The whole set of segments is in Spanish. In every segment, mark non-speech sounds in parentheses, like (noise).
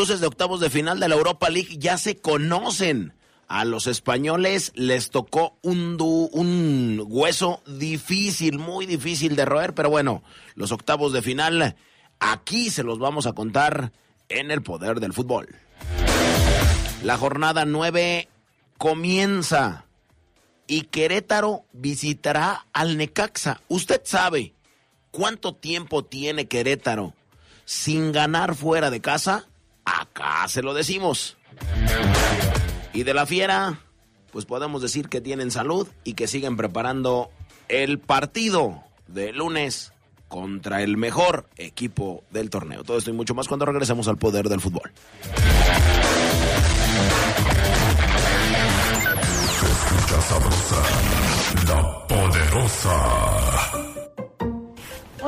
Cruces de octavos de final de la Europa League ya se conocen. A los españoles les tocó un, un hueso difícil, muy difícil de roer, pero bueno, los octavos de final aquí se los vamos a contar en el poder del fútbol. La jornada 9 comienza y Querétaro visitará al Necaxa. Usted sabe cuánto tiempo tiene Querétaro sin ganar fuera de casa. Acá se lo decimos. Y de la fiera, pues podemos decir que tienen salud y que siguen preparando el partido de lunes contra el mejor equipo del torneo. Todo esto y mucho más cuando regresemos al poder del fútbol. la poderosa.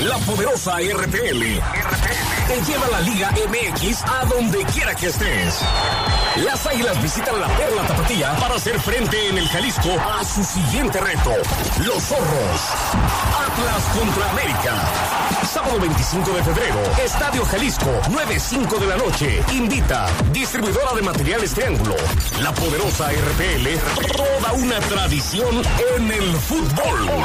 La poderosa RPL, te lleva la Liga MX a donde quiera que estés. Las Águilas visitan la Perla Tapatía para hacer frente en el Jalisco a su siguiente reto. Los Zorros. Atlas contra América. Sábado 25 de febrero, Estadio Jalisco, 9.05 de la noche. Invita, distribuidora de materiales Triángulo. La poderosa RPL, toda una tradición en el fútbol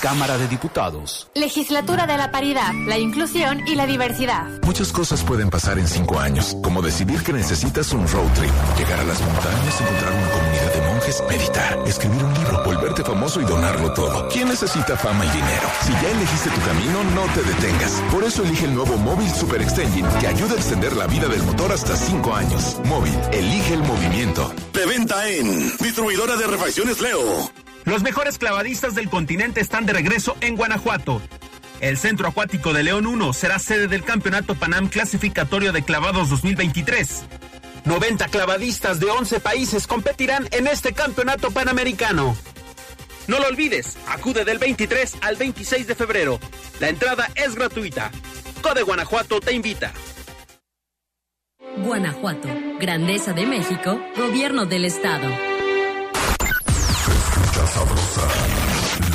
Cámara de Diputados. Legislatura de la Paridad, la Inclusión y la Diversidad. Muchas cosas pueden pasar en cinco años, como decidir que necesitas un road trip, llegar a las montañas, encontrar una comunidad de monjes, meditar, escribir un libro, volverte famoso y donarlo todo. ¿Quién necesita fama y dinero? Si ya elegiste tu camino, no te detengas. Por eso elige el nuevo Móvil Super Extension, que ayuda a extender la vida del motor hasta cinco años. Móvil, elige el movimiento. De venta en Distribuidora de Refacciones Leo. Los mejores clavadistas del continente están de regreso en Guanajuato. El Centro Acuático de León 1 será sede del Campeonato Panam Clasificatorio de Clavados 2023. 90 clavadistas de 11 países competirán en este campeonato panamericano. No lo olvides, acude del 23 al 26 de febrero. La entrada es gratuita. Code Guanajuato te invita. Guanajuato, Grandeza de México, Gobierno del Estado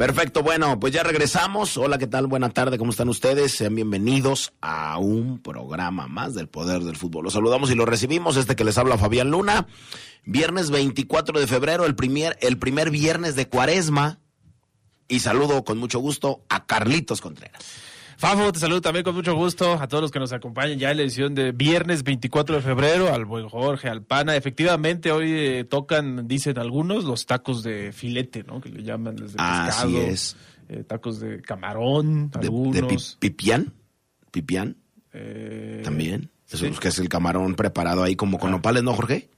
Perfecto, bueno, pues ya regresamos. Hola, ¿qué tal? Buena tarde, ¿cómo están ustedes? Sean bienvenidos a un programa más del Poder del Fútbol. Los saludamos y los recibimos. Este que les habla Fabián Luna. Viernes 24 de febrero, el primer, el primer viernes de cuaresma. Y saludo con mucho gusto a Carlitos Contreras. Fafo, te saludo también con mucho gusto a todos los que nos acompañan ya en la edición de viernes 24 de febrero, al buen Jorge, al Pana. Efectivamente, hoy eh, tocan, dicen algunos, los tacos de filete, ¿no? Que le llaman desde Así pescado. es. eh, tacos de camarón, De, de algunos. pi- pipián. Pipián eh, también. Eso sí. es que es el camarón preparado ahí como con nopales, ¿no, Jorge?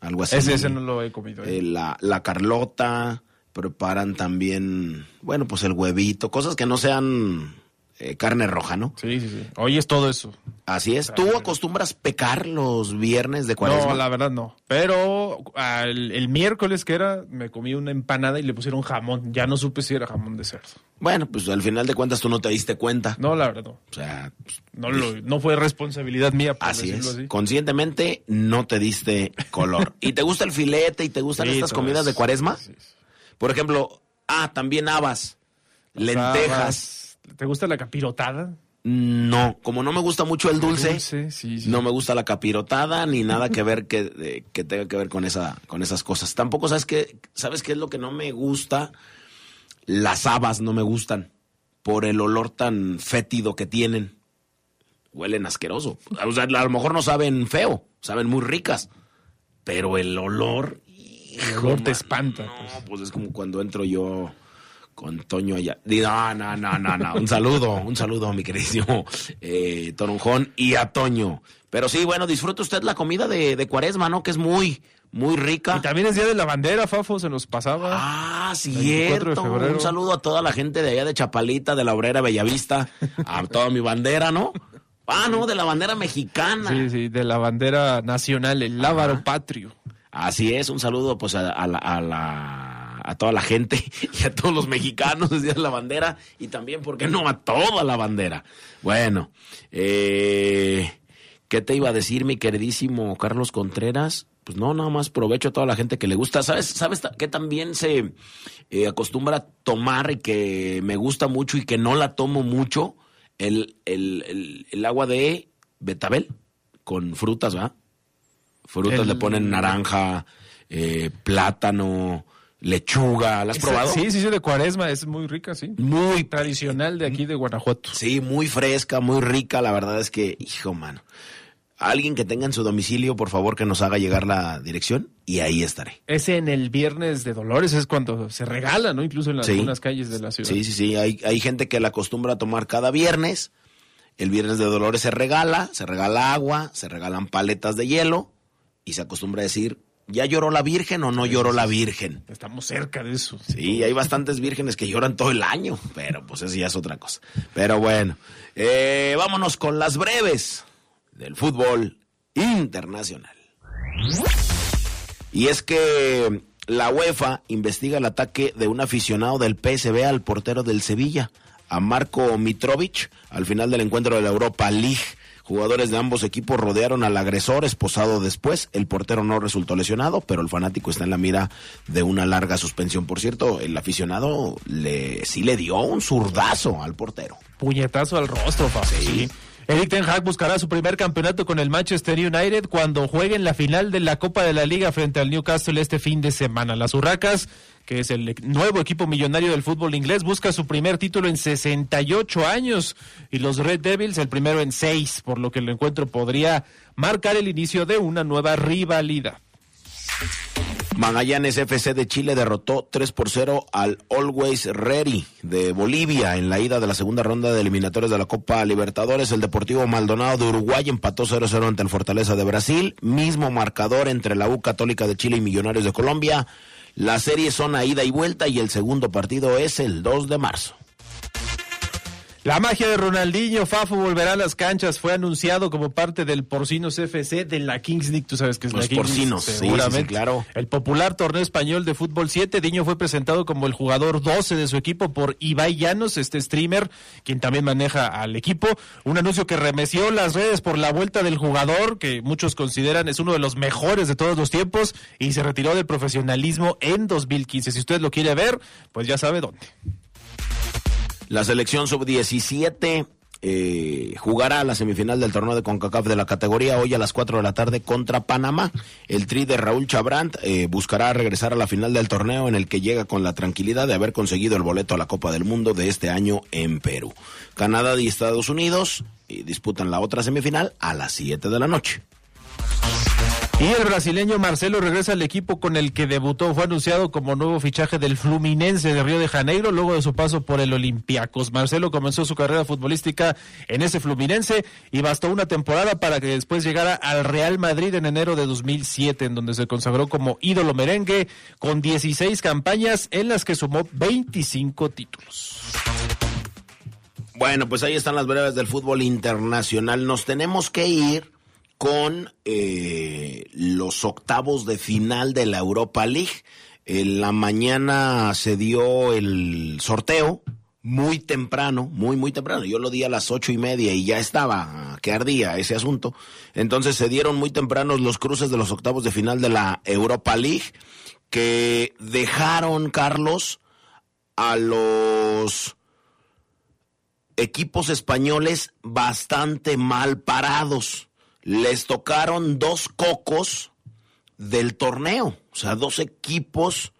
Algo así. ese, ese no lo he comido. eh. Eh, la, la Carlota, preparan también, bueno, pues el huevito, cosas que no sean eh, carne roja, ¿no? Sí, sí, sí. Hoy es todo eso. Así es. ¿Tú acostumbras pecar los viernes de cuaresma? No, la verdad no. Pero al- el miércoles que era, me comí una empanada y le pusieron jamón. Ya no supe si era jamón de cerdo. Bueno, pues al final de cuentas tú no te diste cuenta. No, la verdad no. O sea, pues, No, lo- no fue responsabilidad mía, por así es. así. Conscientemente no te diste color. (laughs) ¿Y te gusta el filete y te gustan Sí, estas comidas de cuaresma? Sí, sí. Por ejemplo, ah, también habas, lentejas. Habas. ¿Te gusta la capirotada? No, como no me gusta mucho el dulce, sí, sí. no me gusta la capirotada ni nada que ver que, que tenga que ver con esa con esas cosas. Tampoco sabes qué sabes qué es lo que no me gusta. Las habas no me gustan por el olor tan fétido que tienen. Huelen asqueroso. O sea, a lo mejor no saben feo, saben muy ricas, pero el olor El olor te man, espanta. no, pues. pues es como cuando entro yo con Toño allá. No, no, no, no, no. Un saludo, un saludo a mi queridísimo eh, Toronjón y a Toño. Pero sí, bueno, disfruta usted la comida de, de cuaresma, ¿no? Que es muy, muy rica. Y también es día de la bandera, Fafo, se nos pasaba. Ah, 24 de cierto. Un saludo a toda la gente de allá de Chapalita, de la Obrera Bellavista, a toda mi bandera, ¿no? Ah, no, de la bandera mexicana. Sí, sí, de la bandera nacional, el lábaro patrio. Así es, un saludo pues a, a la, a, la- a toda la gente (laughs) y a todos los mexicanos desde la bandera y también, ¿por qué no? A toda la bandera. Bueno, eh, ¿qué te iba a decir mi queridísimo Carlos Contreras? Pues no, nada más provecho a toda la gente que le gusta. ¿Sabes, sabes que también se eh, acostumbra a tomar y que me gusta mucho y que no la tomo mucho? El, el, el, el agua de betabel con frutas, ¿va? Frutas le ponen naranja, eh, plátano, lechuga. ¿La has probado? Sí, sí, sí, de cuaresma, es muy rica, sí. Muy, Tradicional de aquí de Guanajuato. sí, muy fresca, muy rica. La verdad es que, hijo, mano. Alguien que tenga en su domicilio, por favor, que nos haga llegar la dirección y ahí estaré. Ese en el Viernes de Dolores es cuando se regala, ¿no? Incluso en las, Sí. algunas calles de la ciudad. Sí, sí, sí. Hay, hay gente que la acostumbra a tomar cada viernes. El viernes de Dolores se regala, se regala agua, se regalan paletas de hielo y se acostumbra a decir, ¿ya lloró la Virgen o no lloró la Virgen? Estamos cerca de eso. Sí, hay bastantes vírgenes que lloran todo el año, pero pues eso ya es otra cosa. Pero bueno, eh, vámonos con las breves del fútbol internacional. Y es que la UEFA investiga el ataque de un aficionado del PSV al portero del Sevilla, a Marco Mitrovic, al final del encuentro de la Europa League. Jugadores de ambos equipos rodearon al agresor esposado después. El portero no resultó lesionado, pero el fanático está en la mira de una larga suspensión. Por cierto, el aficionado le, sí le dio un zurdazo al portero. Puñetazo al rostro, Fafo. Sí. Eric Ten Hag buscará su primer campeonato con el Manchester United cuando juegue en la final de la Copa de la Liga frente al Newcastle este fin de semana. Las Urracas, es el nuevo equipo millonario del fútbol inglés, busca su primer título en 68 años y los Red Devils el primero en 6, por lo que el encuentro podría marcar el inicio de una nueva rivalidad. Magallanes FC de Chile derrotó 3 por 0 al Always Ready de Bolivia en la ida de la segunda ronda de eliminatorios de la Copa Libertadores. El Deportivo Maldonado de Uruguay empató 0-0 ante el Fortaleza de Brasil. Mismo marcador entre la U Católica de Chile y Millonarios de Colombia. Las series son a ida y vuelta y el segundo partido es el 2 de marzo. La magia de Ronaldinho, Fafo volverá a las canchas, fue anunciado como parte del Porcinos FC de la Kings League, tú sabes que es Los la Kings Porcinos, sí, sí, sí, seguramente. claro. El popular torneo español de fútbol 7, Diño fue presentado como el jugador 12 de su equipo por Ibai Llanos, este streamer, quien también maneja al equipo. Un anuncio que remeció las redes por la vuelta del jugador, que muchos consideran es uno de los mejores de todos los tiempos, y se retiró del profesionalismo en 2015. Si usted lo quiere ver, pues ya sabe dónde. La selección sub-17 eh, jugará la semifinal del torneo de CONCACAF de la categoría hoy a las 4 de la tarde contra Panamá. El tri de Raúl Chabrant eh, buscará regresar a la final del torneo en el que llega con la tranquilidad de haber conseguido el boleto a la Copa del Mundo de este año en Perú. Canadá y Estados Unidos eh, disputan la otra semifinal a las 7 de la noche. Y el brasileño Marcelo regresa al equipo con el que debutó. Fue anunciado como nuevo fichaje del Fluminense de Río de Janeiro luego de su paso por el Olympiacos. Marcelo comenzó su carrera futbolística en ese Fluminense y bastó una temporada para que después llegara al Real Madrid en enero de 2007, en donde se consagró como ídolo merengue con 16 campañas en las que sumó 25 títulos. Bueno, pues ahí están las breves del fútbol internacional. Nos tenemos que ir con eh, los octavos de final de la Europa League. En la mañana se dio el sorteo muy temprano, muy, muy temprano. Yo lo di a las ocho y media y ya estaba que ardía ese asunto. Entonces se dieron muy tempranos los cruces de los octavos de final de la Europa League que dejaron, Carlos, a los equipos españoles bastante mal parados les tocaron dos cocos del torneo, o sea, dos equipos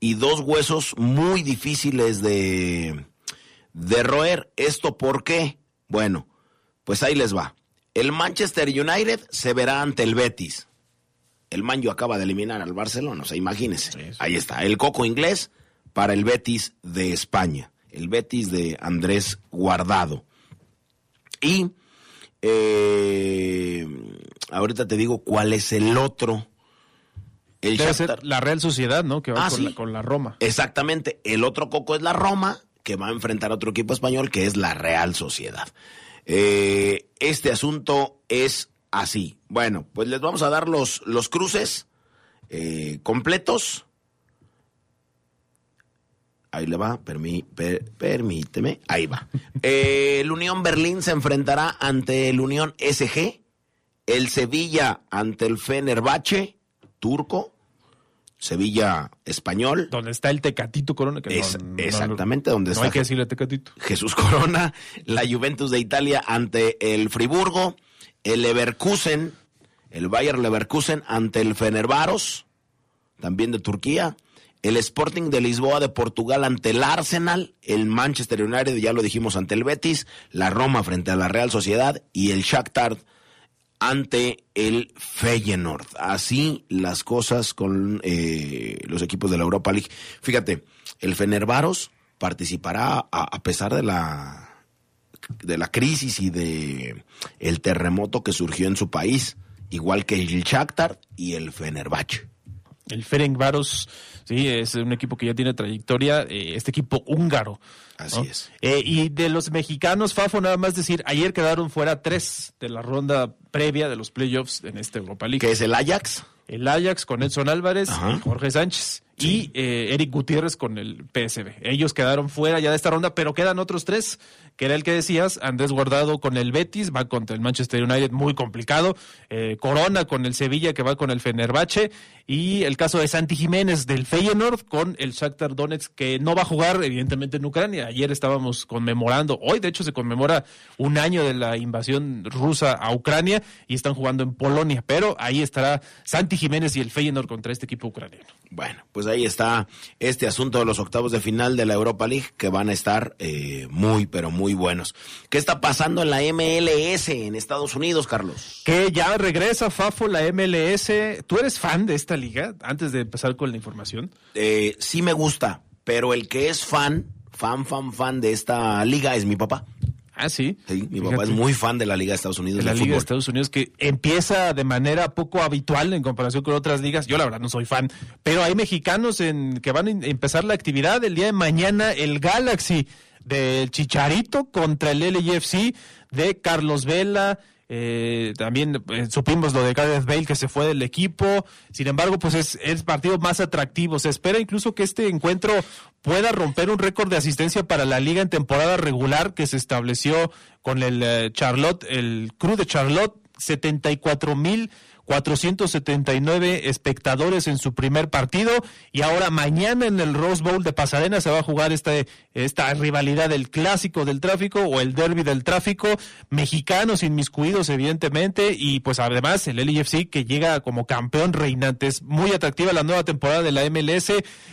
y dos huesos muy difíciles de, de roer. ¿Esto por qué? Bueno, pues ahí les va. El Manchester United se verá ante el Betis. El Manjo acaba de eliminar al Barcelona, o sea, imagínense. Ahí está, el coco inglés para el Betis de España, el Betis de Andrés Guardado. Y eh, ahorita te digo cuál es el otro. El Debe ser la Real Sociedad, ¿no? Que va Ah, con, sí. la, con la Roma. Exactamente. El otro coco es la Roma, que va a enfrentar a otro equipo español, que es la Real Sociedad. Eh, este asunto es así. Bueno, pues les vamos a dar los, los cruces eh, completos. Ahí le va, permí- per- permíteme. Ahí va. Eh, el Unión Berlín se enfrentará ante el Unión SG. El Sevilla ante el Fenerbahce, turco. Sevilla español. Donde está el Tecatito Corona. Que Es- no- no- exactamente donde no está hay que decirle Tecatito. Jesús Corona, la Juventus de Italia ante el Friburgo, el Leverkusen, el Bayer Leverkusen ante el Fenervaros, también de Turquía, el Sporting de Lisboa de Portugal ante el Arsenal, el Manchester United, ya lo dijimos, ante el Betis, la Roma frente a la Real Sociedad y el Shakhtar ante el Feyenoord. Así las cosas con eh, los equipos de la Europa League. Fíjate, el Fenervaros participará a, a pesar de la de la crisis y de el terremoto que surgió en su país, igual que el Shakhtar y el Fenerbahce. El Ferencváros, sí, es un equipo que ya tiene trayectoria, eh, este equipo húngaro. Así ¿no? es. Eh, y de los mexicanos, Fafo, nada más decir, ayer quedaron fuera tres de la ronda previa de los playoffs en esta Europa League. Que es el Ajax. El Ajax con Edson Álvarez, Ajá. Jorge Sánchez y eh, Eric Gutiérrez con el PSB. Ellos quedaron fuera ya de esta ronda, pero quedan otros tres, que era el que decías, Andrés Guardado con el Betis, va contra el Manchester United, muy complicado, eh, Corona con el Sevilla, que va con el Fenerbahce, y el caso de Santi Jiménez del Feyenoord con el Shakhtar Donetsk, que no va a jugar evidentemente en Ucrania. Ayer estábamos conmemorando, hoy de hecho se conmemora un año de la invasión rusa a Ucrania y están jugando en Polonia, pero ahí estará Santi Jiménez y el Feyenoord contra este equipo ucraniano. Bueno, pues ahí está este asunto de los octavos de final de la Europa League que van a estar eh, muy, pero muy buenos. ¿Qué está pasando en la MLS en Estados Unidos, Carlos? Que ya regresa Fafo la MLS. ¿Tú eres fan de esta liga? Antes de empezar con la información. Eh, sí me gusta, pero el que es fan, fan, fan, fan de esta liga es mi papá. Ah, sí. Sí, mi Fíjate. papá es muy fan de la Liga de Estados Unidos de la Liga de. Estados Unidos que empieza de manera poco habitual en comparación con otras ligas. Yo la verdad no soy fan, pero hay mexicanos en que van a empezar la actividad el día de mañana el Galaxy del Chicharito contra el LAFC de Carlos Vela. Eh, también eh, supimos lo de Gareth Bale que se fue del equipo. Sin embargo, pues es el partido más atractivo. Se espera incluso que este encuentro pueda romper un récord de asistencia para la liga en temporada regular que se estableció con el eh, Charlotte, el Cruz de Charlotte, 479 espectadores en su primer partido y ahora mañana en el Rose Bowl de Pasadena se va a jugar esta, esta rivalidad del clásico del tráfico o el derby del tráfico, mexicanos inmiscuidos evidentemente y pues además el LFC que llega como campeón reinante. Es muy atractiva la nueva temporada de la MLS,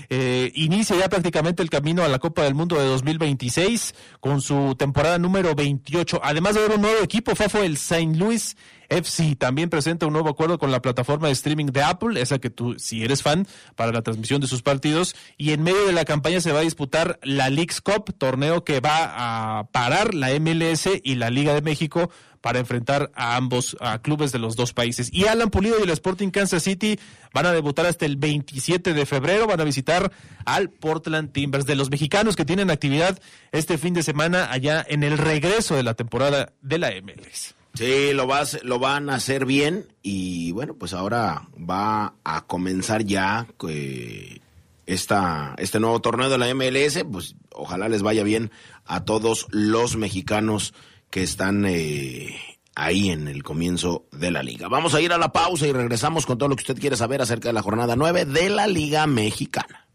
eh, inicia ya prácticamente el camino a la Copa del Mundo de 2026 con su temporada número 28. Además de haber un nuevo equipo, Fafo, el St. Louis FC también presenta un nuevo acuerdo con la plataforma de streaming de Apple, esa que tú, si eres fan, para la transmisión de sus partidos. Y en medio de la campaña se va a disputar la Leagues Cup, torneo que va a parar la MLS y la Liga de México para enfrentar a ambos a clubes de los dos países. Y Alan Pulido y el Sporting Kansas City van a debutar hasta el 27 de febrero, van a visitar al Portland Timbers de los mexicanos que tienen actividad este fin de semana allá en el regreso de la temporada de la MLS. Sí, lo, vas, lo van a hacer bien y bueno, pues ahora va a comenzar ya esta, este nuevo torneo de la MLS, pues ojalá les vaya bien a todos los mexicanos que están eh, ahí en el comienzo de la liga. Vamos a ir a la pausa y regresamos con todo lo que usted quiere saber acerca de la jornada 9 de la Liga Mexicana.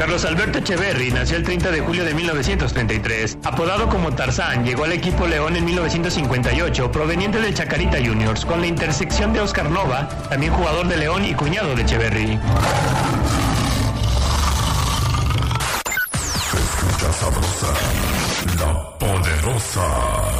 Carlos Alberto Echeverry nació el 30 de julio de 1933. Apodado como Tarzán, llegó al equipo León en 1958, proveniente del Chacarita Juniors, con la intersección de Oscar Nova, también jugador de León y cuñado de Echeverry. la poderosa.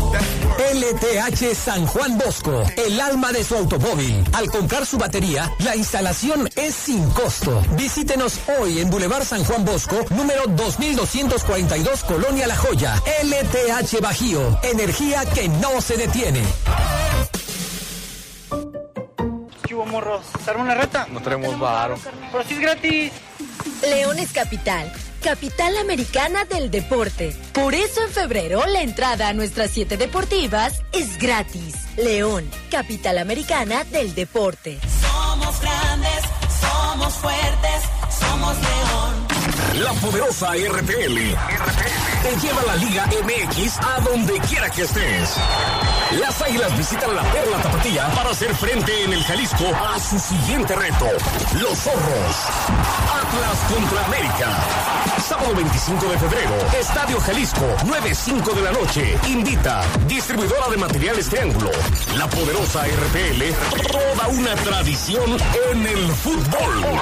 LTH San Juan Bosco, el alma de su automóvil. Al comprar su batería, la instalación es sin costo. Visítenos hoy en Boulevard San Juan Bosco, número 2242, Colonia La Joya. LTH Bajío, energía que no se detiene. ¿Qué hubo, morros? ¿Se arma una reta? No tenemos varo. Pero si es gratis. León es capital. Capital Americana del Deporte. Por eso en febrero la entrada a nuestras siete deportivas es gratis. León, Capital Americana del Deporte. Somos grandes, somos fuertes, somos León. La poderosa RPL. Te lleva la Liga MX a donde quiera que estés. Las Águilas visitan la Perla Tapatía para hacer frente en el Jalisco a su siguiente reto. Los Zorros. Atlas contra América. Sábado 25 de febrero. Estadio Jalisco. 9.05 de la noche. Invita. Distribuidora de materiales Triángulo. La poderosa RPL. Toda una tradición en el fútbol.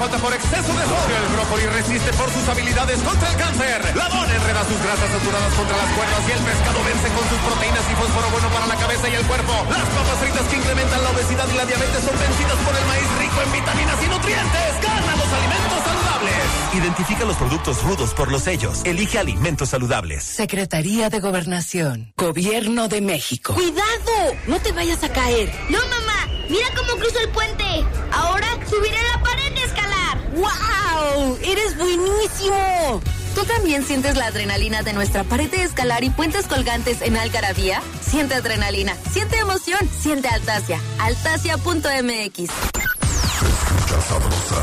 Falta por exceso de sodio. El brócoli resiste por sus habilidades contra el cáncer. La dona enreda sus grasas saturadas contra las cuerdas y el pescado vence con sus proteínas y fósforo bueno para la cabeza y el cuerpo. Las papas fritas que incrementan la obesidad y la diabetes son vencidas por el maíz rico en vitaminas y nutrientes. Gana los alimentos saludables. Identifica los productos rudos por los sellos. Elige alimentos saludables. Secretaría de Gobernación, Gobierno de México. ¡Cuidado! No te vayas a caer. No, mamá, mira cómo cruzo el puente. Ahora subiré la. ¡Wow! ¡Eres buenísimo! ¿Tú también sientes la adrenalina de nuestra pared de escalar y puentes colgantes en Algarabía? Siente adrenalina, siente emoción, siente Altasia. Altasia.mx. escucha sabrosa,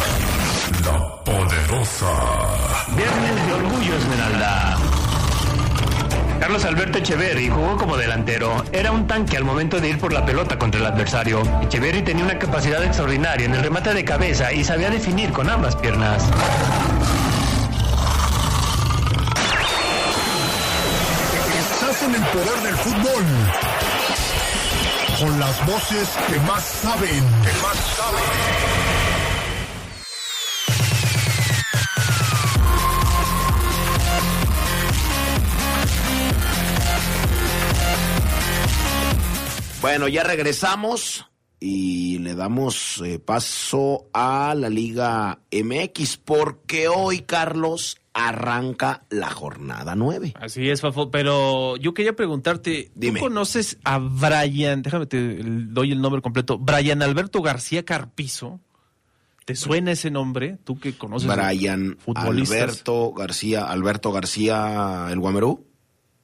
la poderosa. Viernes de Orgullo Esmeralda. Carlos Alberto Echeverry jugó como delantero. Era un tanque al momento de ir por la pelota contra el adversario. Echeverry tenía una capacidad extraordinaria en el remate de cabeza y sabía definir con ambas piernas. Sientan el poder del fútbol. Con las voces que más saben. Que más saben. Bueno, ya regresamos y le damos eh, paso a la Liga MX porque hoy, Carlos, arranca la jornada 9. Así es, Fafo, pero yo quería preguntarte, Dime. ¿tú conoces a Brian, déjame te doy el nombre completo, Brian Alberto García Carpizo? ¿Te suena ese nombre? Tú que conoces Brian. Alberto García, Alberto García, el Guamerú.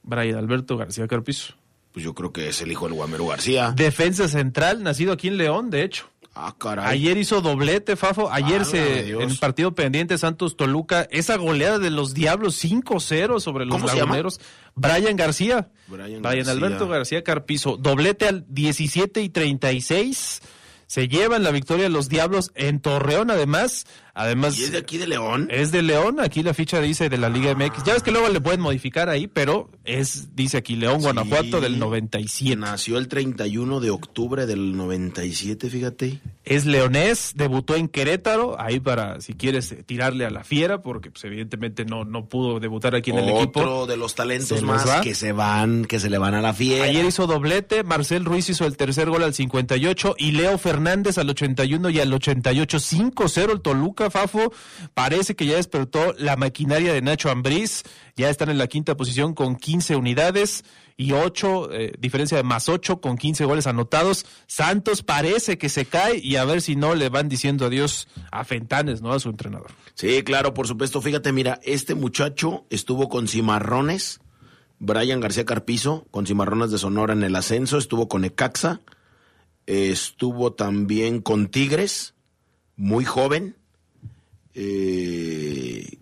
Brian Alberto García Carpizo. Pues yo creo que es el hijo del Guamerú García. Defensa central, nacido aquí en León, de hecho. Ah, caray. Ayer hizo doblete, Fafo. Ayer se, en el partido pendiente Santos Toluca, esa goleada de los Diablos 5-0 sobre los laguneros. Brian García. Brian Brian García. Alberto García Carpizo. Doblete al 17 y 36. Se llevan la victoria los Diablos en Torreón, además. Además, ¿Y es de aquí de León? es de León, aquí la ficha dice de la Liga MX. Ya ves que luego le pueden modificar ahí, pero es, dice aquí León, Guanajuato del 97. Nació el 31 de octubre del 97, fíjate. Es leonés, debutó en Querétaro, ahí para si quieres tirarle a la fiera, porque pues, evidentemente no, no pudo debutar aquí en el Otro equipo. de los talentos más va. que se van, que se le van a la fiera. Ayer hizo doblete, Marcel Ruiz hizo el tercer gol al 58 y Leo Fernández al 81 y al 88, 5-0 el Toluca, Fafo. Parece que ya despertó la maquinaria de Nacho Ambriz, ya están en la quinta posición con 15 unidades y 8, eh, diferencia de más 8 con 15 goles anotados. Santos parece que se cae y a ver si no le van diciendo adiós a Fentanes, ¿no? A su entrenador. Sí, claro, por supuesto. Fíjate, mira, este muchacho estuvo con Cimarrones, Brian García Carpizo, con Cimarrones de Sonora en el ascenso, estuvo con Ecaxa, estuvo también con Tigres, muy joven. Eh,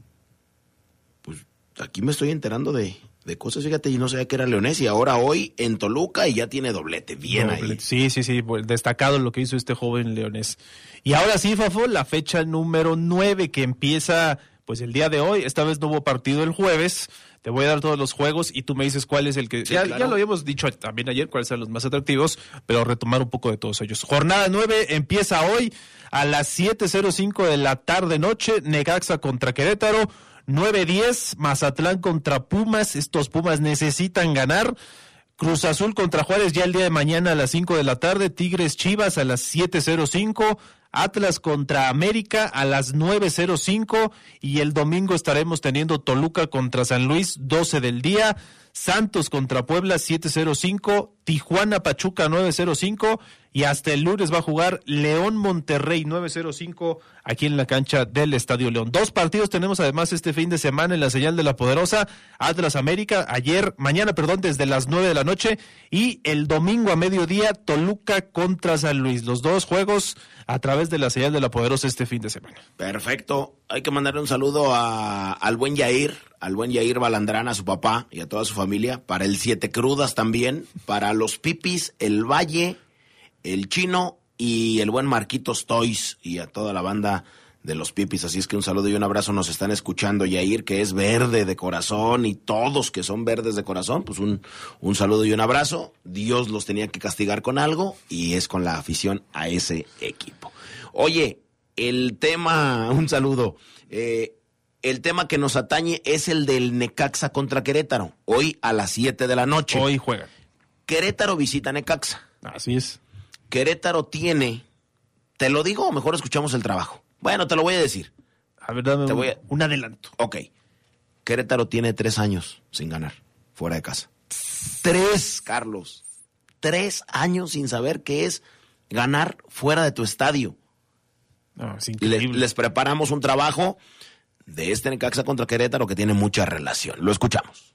pues aquí me estoy enterando de, de cosas, fíjate, y no sabía que era leonés, y ahora hoy en Toluca y ya tiene doblete, bien ahí. Sí, sí, sí, pues, destacado lo que hizo este joven leonés. Y ahora sí, Fafo, la fecha número 9 que empieza pues el día de hoy. Esta vez no hubo partido el jueves. Te voy a dar todos los juegos y tú me dices cuál es el que... Sí, ya, claro. ya lo habíamos dicho también ayer, cuáles son los más atractivos, pero retomar un poco de todos ellos. Jornada 9 empieza hoy a las 7.05 de la tarde-noche, Necaxa contra Querétaro. 9-10, Mazatlán contra Pumas. Estos Pumas necesitan ganar. Cruz Azul contra Juárez ya el día de mañana a las 5 de la tarde. Tigres Chivas a las 7.05. Atlas contra América a las 9.05. Y el domingo estaremos teniendo Toluca contra San Luis 12 del día. Santos contra Puebla 7.05. Tijuana Pachuca 9.05. Y hasta el lunes va a jugar León Monterrey 9.05 aquí en la cancha del Estadio León. Dos partidos tenemos además este fin de semana en la señal de la poderosa. Atlas América ayer, mañana, perdón, desde las 9 de la noche. Y el domingo a mediodía Toluca contra San Luis. Los dos juegos a través de la señal de la poderosa este fin de semana. Perfecto. Hay que mandarle un saludo a- al buen Yair, al buen Yair Balandrán, a su papá y a toda su familia, para el Siete Crudas también, para los Pipis, el Valle, el Chino y el buen Marquitos Toys y a toda la banda de los Pipis. Así es que un saludo y un abrazo nos están escuchando. Yair, que es verde de corazón, y todos que son verdes de corazón, pues un, un saludo y un abrazo. Dios los tenía que castigar con algo y es con la afición a ese equipo. Oye, el tema, (laughs) un saludo. eh, el tema que nos atañe es el del Necaxa contra Querétaro. Hoy a las 7 de la noche. Hoy juegan. Querétaro visita Necaxa. Así es. Querétaro tiene, ¿te lo digo o mejor escuchamos el trabajo? Bueno, te lo voy a decir. A ver, dame Te un, voy a- un adelanto. Ok. Querétaro tiene tres años sin ganar, fuera de casa. Tres, Carlos. Tres años sin saber qué es ganar fuera de tu estadio. No, es les preparamos un trabajo de este Necaxa contra Querétaro que tiene mucha relación. Lo escuchamos.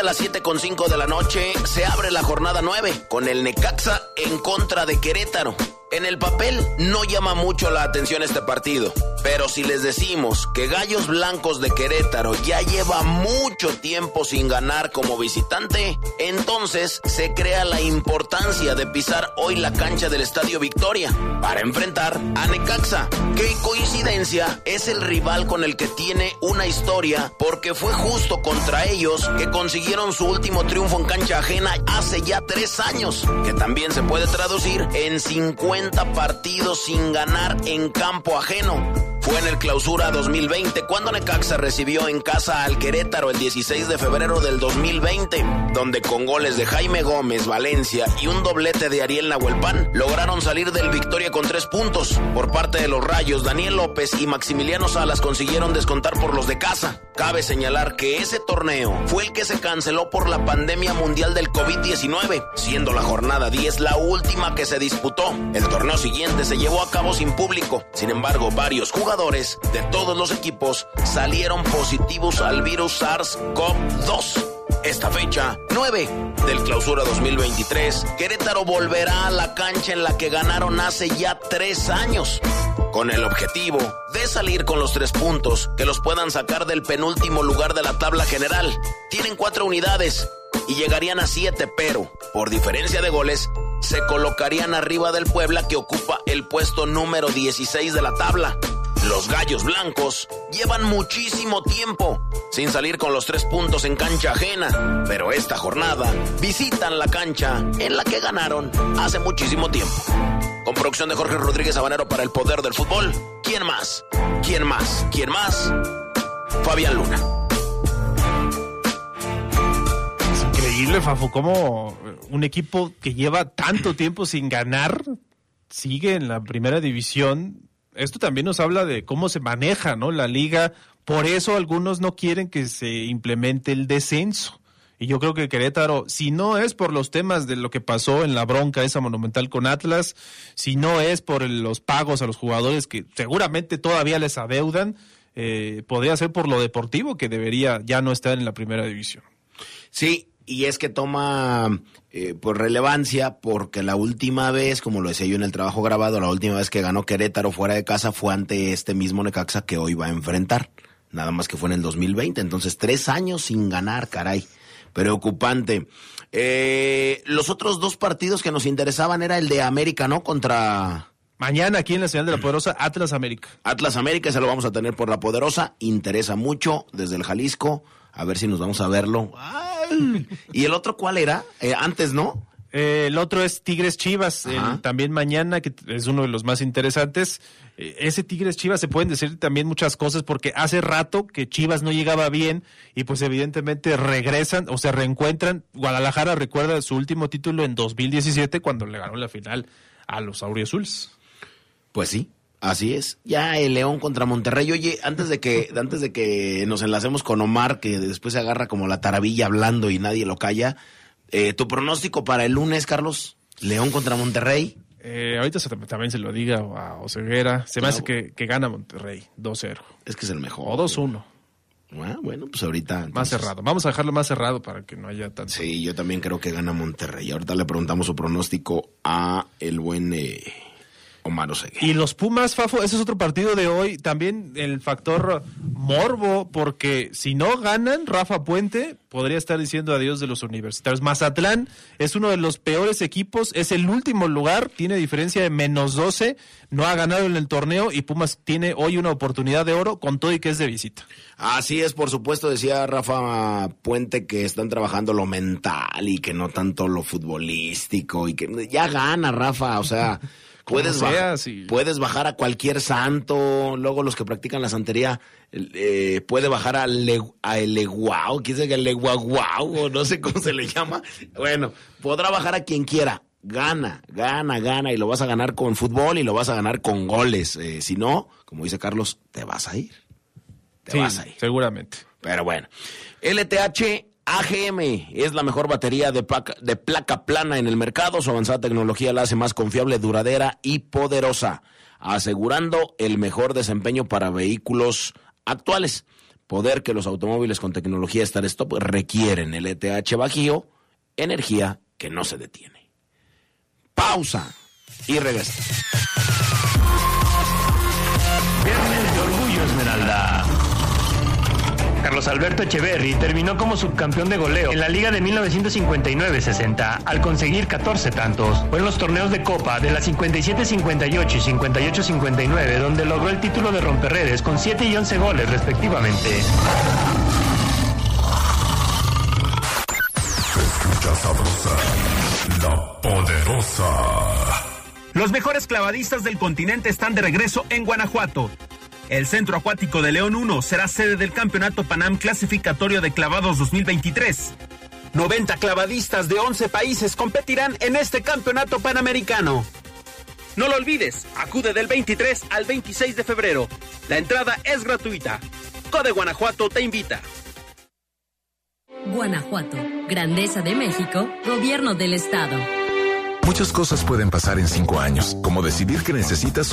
A las 7.5 de la noche se abre la jornada 9 con el Necaxa en contra de Querétaro. En el papel no llama mucho la atención este partido. Pero si les decimos que Gallos Blancos de Querétaro ya lleva mucho tiempo sin ganar como visitante, entonces se crea la importancia de pisar hoy la cancha del Estadio Victoria para enfrentar a Necaxa, que coincidencia es el rival con el que tiene una historia porque fue justo contra ellos que consiguieron su último triunfo en cancha ajena hace ya tres años, que también se puede traducir en 50 partidos sin ganar en campo ajeno. Fue en el clausura 2020 cuando Necaxa recibió en casa al Querétaro el 16 de febrero del 2020, donde con goles de Jaime Gómez, Valencia y un doblete de Ariel Nahuelpan lograron salir del victoria con tres puntos. Por parte de los Rayos, Daniel López y Maximiliano Salas consiguieron descontar por los de casa. Cabe señalar que ese torneo fue el que se canceló por la pandemia mundial del COVID-19, siendo la jornada 10 la última que se disputó. El torneo siguiente se llevó a cabo sin público. Sin embargo, varios jugadores de todos los equipos salieron positivos al virus SARS-CoV-2. Esta fecha, 9 del clausura 2023, Querétaro volverá a la cancha en la que ganaron hace ya tres años, con el objetivo de salir con los tres puntos que los puedan sacar del penúltimo lugar de la tabla general. Tienen cuatro unidades y llegarían a siete, pero, por diferencia de goles, se colocarían arriba del Puebla que ocupa el puesto número 16 de la tabla. Los gallos blancos llevan muchísimo tiempo sin salir con los tres puntos en cancha ajena, pero esta jornada visitan la cancha en la que ganaron hace muchísimo tiempo. Con producción de Jorge Rodríguez Habanero para el poder del fútbol. ¿Quién más? ¿Quién más? ¿Quién más? Fabián Luna. Es increíble, Fafo, cómo un equipo que lleva tanto tiempo sin ganar sigue en la primera división. Esto también nos habla de cómo se maneja, ¿no? La liga. Por eso algunos no quieren que se implemente el descenso. Y yo creo que Querétaro, si no es por los temas de lo que pasó en la bronca esa monumental con Atlas, si no es por los pagos a los jugadores que seguramente todavía les adeudan, eh, podría ser por lo deportivo que debería ya no estar en la primera división. Sí, y es que toma eh, pues relevancia porque la última vez, como lo decía yo en el trabajo grabado, la última vez que ganó Querétaro fuera de casa fue ante este mismo Necaxa que hoy va a enfrentar. Nada más que fue en el 2020, entonces tres años sin ganar, caray. Preocupante. Eh, los otros dos partidos que nos interesaban era el de América, ¿no? Contra... Mañana aquí en la señal de la poderosa Atlas América. Atlas América, ese lo vamos a tener por la poderosa. Interesa mucho desde el Jalisco. A ver si nos vamos a verlo. Ay. ¿Y el otro cuál era? Eh, antes, ¿no? Eh, el otro es Tigres Chivas, el- también mañana, que es uno de los más interesantes. Eh, ese Tigres Chivas se pueden decir también muchas cosas porque hace rato que Chivas no llegaba bien y pues evidentemente regresan o se reencuentran. Guadalajara recuerda su último título en 2017 cuando le ganó la final a los Auriazules. Pues sí, así es. Ya el León contra Monterrey. Oye, antes de que, (laughs) antes de que nos enlacemos con Omar, que después se agarra como la taravilla hablando y nadie lo calla, eh, tu pronóstico para el lunes, Carlos. León contra Monterrey. Eh, ahorita se- también se lo diga a Oseguera. Se me hace que, que gana Monterrey 2-0. Es que es el mejor. O 2-1. Ah, bueno, pues ahorita. Más cerrado. Vamos a dejarlo más cerrado para que no haya tanto. Sí, yo también creo que gana Monterrey. Ahorita le preguntamos su pronóstico a el buen eh, Omar Oseguera. Y los Pumas, Fafo, ese es otro partido de hoy. También el factor morbo, porque si no ganan, Rafa Puente podría estar diciendo adiós de los universitarios. Mazatlán es uno de los peores equipos, es el último lugar, tiene diferencia de menos 12, no ha ganado en el torneo y Pumas tiene hoy una oportunidad de oro con todo y que es de visita. Así es, por supuesto, decía Rafa Puente que están trabajando lo mental y que no tanto lo futbolístico y que ya gana Rafa, o sea, (laughs) puedes, sea, bajar, sí. puedes bajar a cualquier santo, luego los que practican la santería eh, puede bajar al le- a el leguao, ¿quién sabe el leguaguau o no sé cómo se le llama? Bueno, podrá bajar a quien quiera. Gana, gana, gana y lo vas a ganar con fútbol y lo vas a ganar con goles. Eh, si no, como dice Carlos, te vas a ir. Te Sí, vas a ir. seguramente. Pero bueno, LTH AGM es la mejor batería de placa, plana en el mercado. Su avanzada tecnología la hace más confiable, duradera y poderosa, asegurando el mejor desempeño para vehículos actuales. Poder que los automóviles con tecnología Star Stop requieren. LTH Bajío, energía que no se detiene. Pausa y regresa. Carlos Alberto Echeverry terminó como subcampeón de goleo en la liga de 1959-60 al conseguir 14 tantos. Fue en los torneos de Copa de la 57-58 y 58-59 donde logró el título de romperredes con 7 y 11 goles respectivamente. Se escucha sabrosa, la poderosa. Los mejores clavadistas del continente están de regreso en Guanajuato. El Centro Acuático de León 1 será sede del Campeonato Panam Clasificatorio de Clavados 2023. 90 clavadistas de 11 países competirán en este campeonato panamericano. No lo olvides, acude del 23 al 26 de febrero. La entrada es gratuita. Code Guanajuato te invita. Guanajuato, Grandeza de México, Gobierno del Estado. Muchas cosas pueden pasar en cinco años, como decidir que necesitas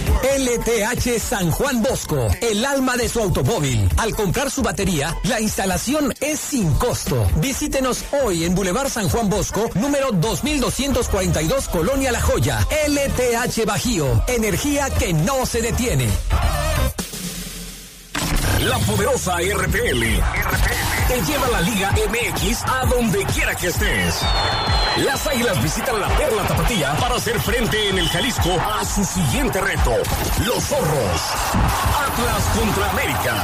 LTH San Juan Bosco, el alma de su automóvil. Al comprar su batería, la instalación es sin costo. Visítenos hoy en Boulevard San Juan Bosco, número 2242, Colonia La Joya. LTH Bajío, energía que no se detiene. La poderosa RPL. Lleva la Liga MX a donde quiera que estés. Las Águilas visitan la Perla Tapatía para hacer frente en el Jalisco a su siguiente reto. Los Zorros. Atlas contra América.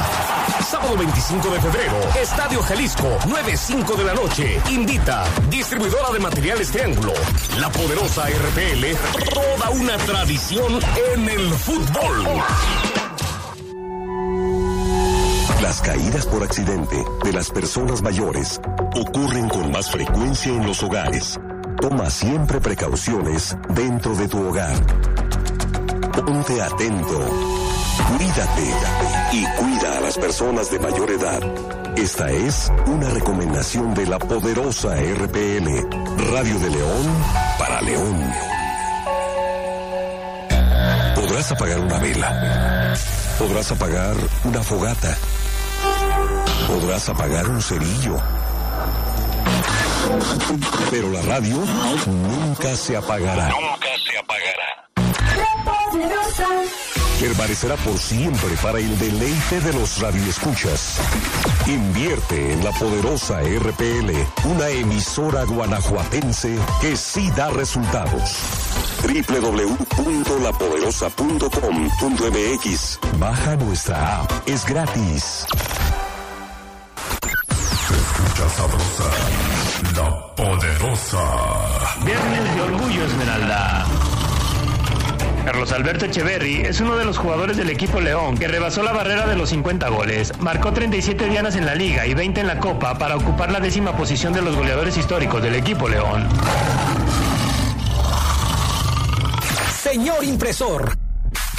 Sábado 25 de febrero, Estadio Jalisco, 9.05 de la noche. Invita, distribuidora de materiales Triángulo. La poderosa RPL, toda una tradición en el fútbol. Las caídas por accidente de las personas mayores ocurren con más frecuencia en los hogares. Toma siempre precauciones dentro de tu hogar. Ponte atento. Cuídate y cuida a las personas de mayor edad. Esta es una recomendación de la poderosa RPL, Radio de León para León. Podrás apagar una vela. Podrás apagar una fogata. Podrás apagar un cerillo. Pero la radio nunca se apagará. Nunca se apagará. Permanecerá por siempre para el deleite de los radioescuchas. Invierte en la poderosa RPL, una emisora guanajuatense que sí da resultados. www.lapoderosa.com.mx Baja nuestra app, es gratis. Sabrosa, la poderosa. Viernes de Orgullo Esmeralda. Carlos Alberto Echeverry es uno de los jugadores del equipo León que rebasó la barrera de los 50 goles. Marcó 37 dianas en la liga y 20 en la copa para ocupar la décima posición de los goleadores históricos del equipo León. Señor impresor.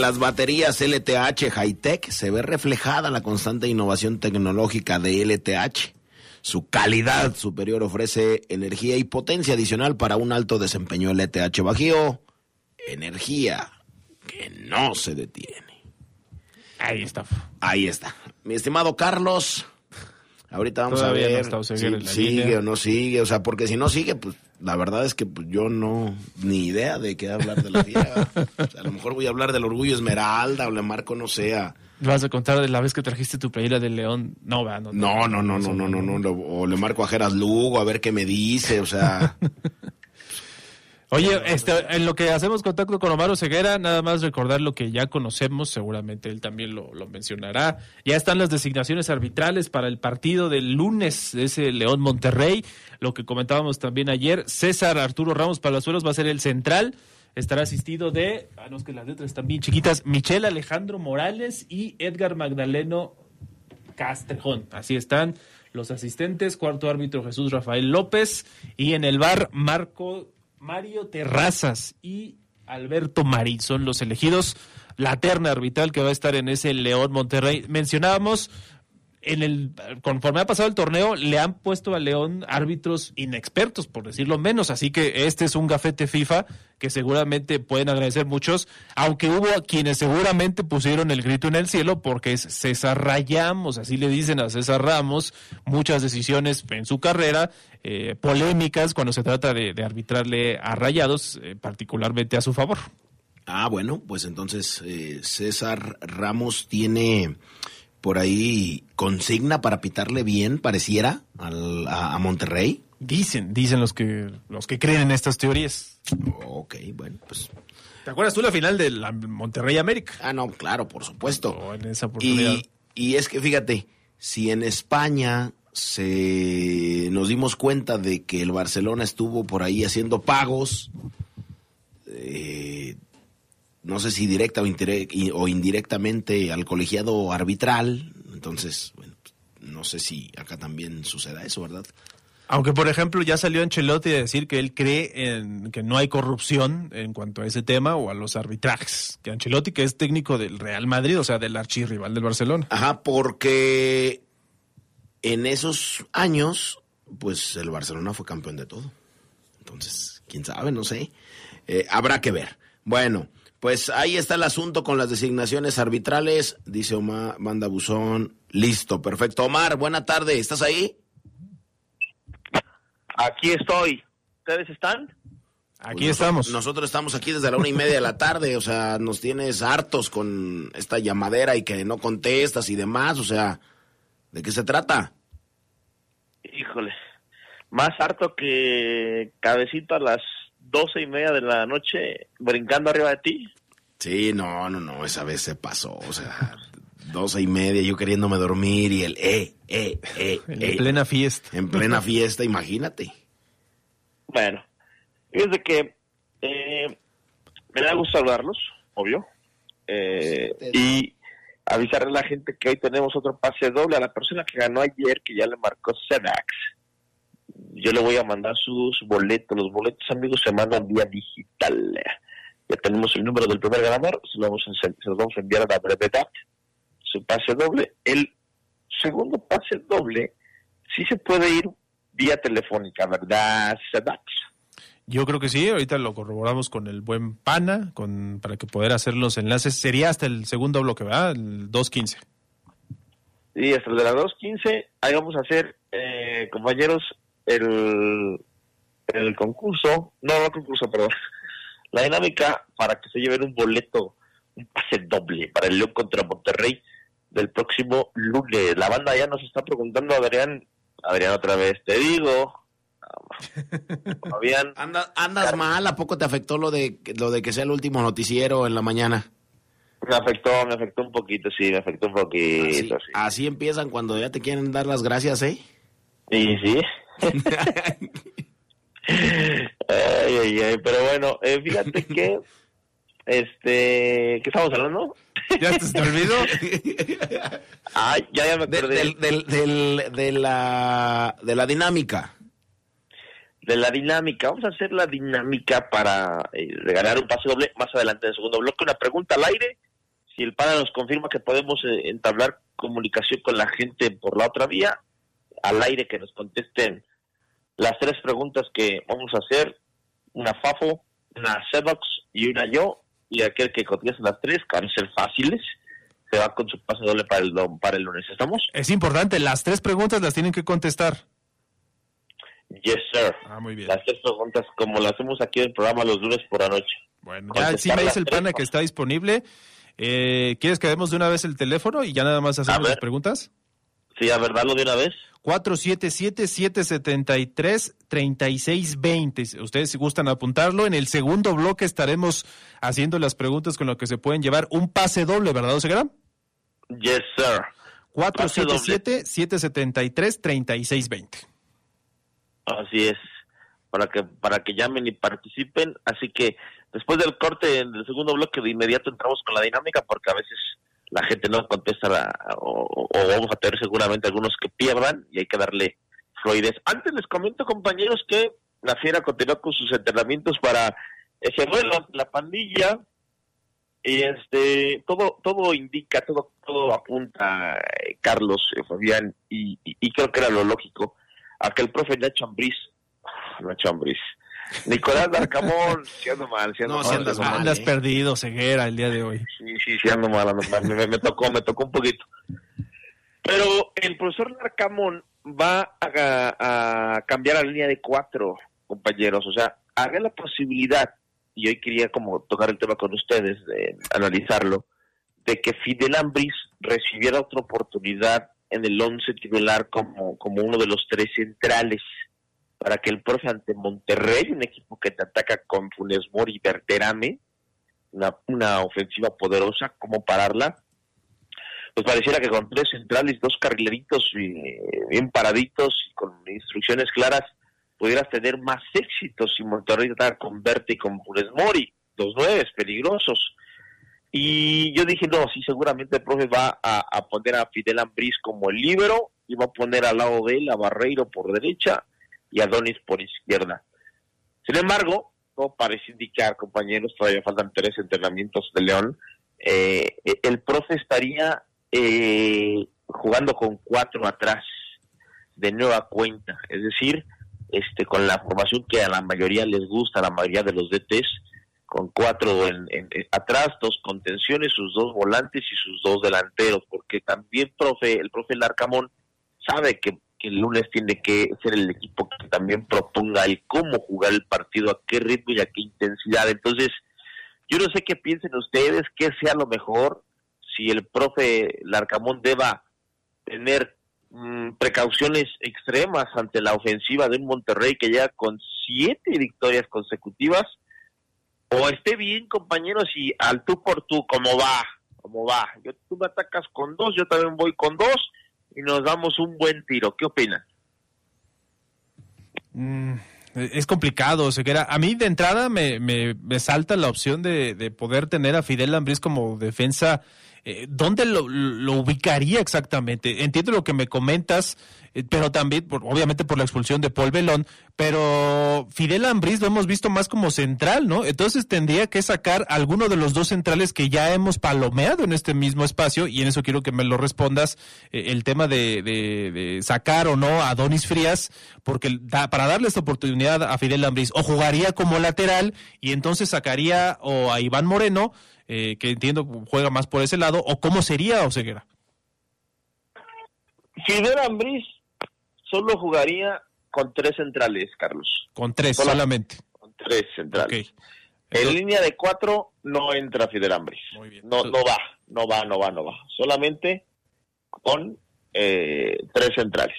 En las baterías LTH Hightech se ve reflejada la constante innovación tecnológica de LTH. Su calidad superior ofrece energía y potencia adicional para un alto desempeño LTH Bajío. Energía que no se detiene. Ahí está. Ahí está. Mi estimado Carlos, ahorita vamos Todavía a no ver Oseguera si sigue línea. o no sigue. O sea, porque si no sigue, pues la verdad es que pues, yo no, ni idea de qué hablar de la fiera. (laughs) O sea, a lo mejor voy a hablar del orgullo Esmeralda o le marco, no sé, a- ¿Vas a contar de la vez que trajiste tu playera del León? No, vea, no. No, no, no, no, no, no, no, lo- o le marco a Geras Lugo a ver qué me dice, o sea... (laughs) Oye, este, en lo que hacemos contacto con Omar Ceguera, nada más recordar lo que ya conocemos, seguramente él también lo, lo mencionará. Ya están las designaciones arbitrales para el partido del lunes, ese León Monterrey, lo que comentábamos también ayer. César Arturo Ramos Palazuelos va a ser el central, estará asistido de, ah, no, es que las letras están bien chiquitas, Michelle Alejandro Morales y Edgar Magdaleno Castrejón. Así están los asistentes, cuarto árbitro Jesús Rafael López y en el bar Marco Mario Terrazas y Alberto Marín son los elegidos. La terna arbitral que va a estar en ese León Monterrey. Mencionábamos en el conforme ha pasado el torneo le han puesto a León árbitros inexpertos por decirlo menos. Así que este es un gafete FIFA que seguramente pueden agradecer muchos aunque hubo quienes seguramente pusieron el grito en el cielo porque es César Rayamos así le dicen a César Ramos muchas decisiones en su carrera eh, polémicas cuando se trata de, arbitrarle a Rayados eh, particularmente a su favor. Ah, bueno, pues entonces eh, César Ramos tiene por ahí consigna para pitarle bien, pareciera, al- a, a Monterrey. dicen dicen los que los que creen en estas teorías Ok, bueno, pues ¿Te acuerdas tú la final de la Monterrey América? Ah, no, claro, por supuesto. en esa oportunidad. Y, y es que fíjate, si en España se nos dimos cuenta de que el Barcelona estuvo por ahí haciendo pagos, eh, no sé si directa o, o indirectamente al colegiado arbitral, entonces, bueno, no sé si acá también suceda eso, ¿verdad? Aunque, por ejemplo, ya salió Ancelotti a decir que él cree en que no hay corrupción en cuanto a ese tema o a los arbitrajes. Que Ancelotti, que es técnico del Real Madrid, o sea, del archirrival del Barcelona. Ajá, porque en esos años, pues el Barcelona fue campeón de todo. Entonces, quién sabe, no sé. Eh, habrá que ver. Bueno, pues ahí está el asunto con las designaciones arbitrales. Dice Omar, manda buzón. Listo, perfecto. Omar, buena tarde. ¿Estás ahí? Aquí estoy. ¿Ustedes están? Aquí Pues estamos. Nosotros, nosotros estamos aquí desde la una y media de la tarde. O sea, nos tienes hartos con esta llamadera y que no contestas y demás. O sea, ¿de qué se trata? Híjole. Más harto que cabecito a las doce y media de la noche brincando arriba de ti. Sí, no, no, no, esa vez se pasó, o sea, doce y media, yo queriéndome dormir y el eh, eh, eh, En eh. plena fiesta. En plena fiesta, imagínate. Bueno, fíjense que eh, me da gusto saludarlos, obvio, eh, y avisarle a la gente que hoy tenemos otro pase doble a la persona que ganó ayer, que ya le marcó Sedax. Yo le voy a mandar sus boletos. Los boletos, amigos, se mandan vía digital. Ya tenemos el número del primer ganador, se lo vamos a, se los vamos a enviar a la brevedad. Su pase doble. El segundo pase doble sí se puede ir vía telefónica, ¿verdad, Sedax? Yo creo que sí, ahorita lo corroboramos con el buen Pana, con, para que poder hacer los enlaces. Sería hasta el segundo bloque, ¿verdad? El 2.15. Y hasta el de las 2.15, ahí vamos a hacer, eh, compañeros, el, el concurso, no, no concurso, perdón, (laughs) la dinámica para que se lleven un boleto, un pase doble para el León contra Monterrey del próximo lunes. La banda ya nos está preguntando, Adrián, Adrián otra vez, te digo, Fabián, (laughs) Anda- andas mal, ¿a poco te afectó lo de, lo de que sea el último noticiero en la mañana? me afectó, me afectó un poquito, sí, me afectó un poquito, Así, así empiezan cuando ya te quieren dar las gracias, ¿eh? Sí, sí. Ay, ay, ay, pero bueno, eh, fíjate que, este, ¿qué estamos hablando? ¿Ya te, te olvidó? Ay, ya, ya me De, acordé. del- del- del- de la, de la dinámica. de la dinámica. Vamos a hacer la dinámica para eh, regalar un pase doble más adelante en el segundo bloque. Una pregunta al aire. Si el pana nos confirma que podemos eh, entablar comunicación con la gente por la otra vía, al aire que nos contesten las tres preguntas que vamos a hacer. Una FAFO, una Sedox y una yo. Y aquel que conteste las tres, que van a ser fáciles, se va con su pase doble para el, para el lunes. ¿Estamos? Es importante, las tres preguntas las tienen que contestar. Yes, sir. Ah, muy bien. Las tres preguntas, como las hacemos aquí en el programa los lunes por la noche. Bueno, ya sí me dice el pana que está disponible. Eh, ¿Quieres que demos de una vez el teléfono y ya nada más hacemos las preguntas? Sí, a ver, dalo de una vez. 477-773-3620. Ustedes si gustan apuntarlo. En el segundo bloque estaremos haciendo las preguntas con lo que se pueden llevar un pase doble, ¿verdad, Oseguera? Yes, sir. 477-773-3620. Así es, para que para que llamen y participen. Así que después del corte del segundo bloque de inmediato entramos con la dinámica porque a veces la gente no contesta la- o, vamos a tener seguramente algunos que pierdan y hay que darle fluidez. Antes les comento compañeros que la fiera continúa con sus entrenamientos para ese duelo la pandilla y este todo todo indica todo todo apunta eh, Carlos eh, Fabián y, y- y creo que era lo lógico a que el profe Nacho Ambriz (sighs) Nacho Ambriz Nicolás Darcamón si ando mal si ando No, mal, si andas, ando mal, andas ¿eh? perdido, ceguera, el día de hoy. Sí, sí, sí, ando mal, ando mal. Me, me tocó, me tocó un poquito. Pero el profesor Narcamón va a, a cambiar la línea de cuatro, compañeros. O sea, haga la posibilidad, y hoy quería como tocar el tema con ustedes, de analizarlo, de que Fidel Ambris recibiera otra oportunidad en el once titular como, como uno de los tres centrales para que el profe ante Monterrey, un equipo que te ataca con Funes Mori y Berterame, una, ofensiva poderosa, cómo pararla. Pues pareciera que con tres centrales, dos carrileritos eh, bien paraditos y con instrucciones claras, pudieras tener más éxito si Monterrey tratara con Verte y con Funes Mori, dos nueves peligrosos. Y yo dije, no, sí, seguramente el profe va a, a poner a Fidel Ambriz como el líbero y va a poner al lado de él a Barreiro por derecha y a Donis por izquierda. Sin embargo, todo parece indicar, compañeros, todavía faltan tres entrenamientos de León, eh, el profe estaría eh, jugando con cuatro atrás de nueva cuenta, es decir, este con la formación que a la mayoría les gusta, a la mayoría de los DTs, con cuatro en- atrás, dos contenciones, sus dos volantes y sus dos delanteros, porque también profe, el profe Larcamón sabe que, que el lunes tiene que ser el equipo que también proponga el cómo jugar el partido, a qué ritmo y a qué intensidad. Entonces, yo no sé qué piensen ustedes, qué sea lo mejor, si el profe Larcamón deba tener mm, precauciones extremas ante la ofensiva de un Monterrey que llega con siete victorias consecutivas, o esté bien, compañeros, y al tú por tú, como va, como va. Yo, tú me atacas con dos, yo también voy con dos, y nos damos un buen tiro. ¿Qué opinan? Mm, es complicado, Ceguera. A mí de entrada me, me, me salta la opción de, de poder tener a Fidel Lambriz como defensa. Eh, ¿Dónde lo, ubicaría exactamente? Entiendo lo que me comentas, eh, pero también, por- obviamente por la expulsión de Paul Belón, pero Fidel Ambriz lo hemos visto más como central, ¿no? Entonces tendría que sacar alguno de los dos centrales que ya hemos palomeado en este mismo espacio, y en eso quiero que me lo respondas, eh, el tema de, sacar o no a Donis Frías, porque para darle esta oportunidad a Fidel Ambriz, o jugaría como lateral y entonces sacaría o a Iván Moreno, eh, que entiendo juega más por ese lado, o cómo sería Oseguera. Fidel Ambriz solo jugaría con tres centrales, Carlos. Con tres Solo- solamente. Con tres centrales. En línea de cuatro no entra Fidel Ambris. No, no va, no va, no va, no va. Solamente con eh, tres centrales.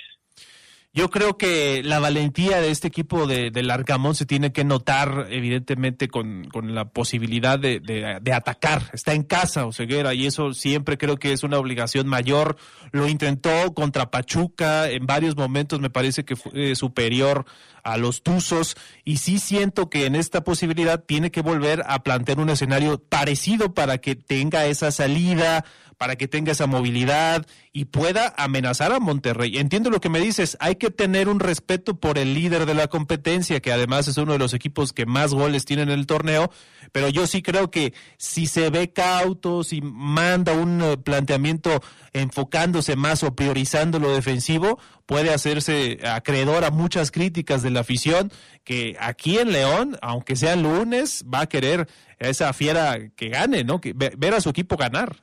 Yo creo que la valentía de este equipo de, del Arcamón se tiene que notar, evidentemente, con, con la posibilidad de, de- de atacar. Está en casa, Oseguera, y eso siempre creo que es una obligación mayor. Lo intentó contra Pachuca, en varios momentos me parece que fue eh, superior a los Tuzos, y sí siento que en esta posibilidad tiene que volver a plantear un escenario parecido para que tenga esa salida, para que tenga esa movilidad y pueda amenazar a Monterrey. Entiendo lo que me dices, hay que tener un respeto por el líder de la competencia, que además es uno de los equipos que más goles tiene en el torneo, pero yo sí creo que si se ve cauto, si manda un eh, planteamiento enfocándose más o priorizando lo defensivo, puede hacerse acreedor a muchas críticas de la afición, que aquí en León, aunque sea lunes, va a querer esa fiera que gane, ¿no? Que, ve- ver a su equipo ganar.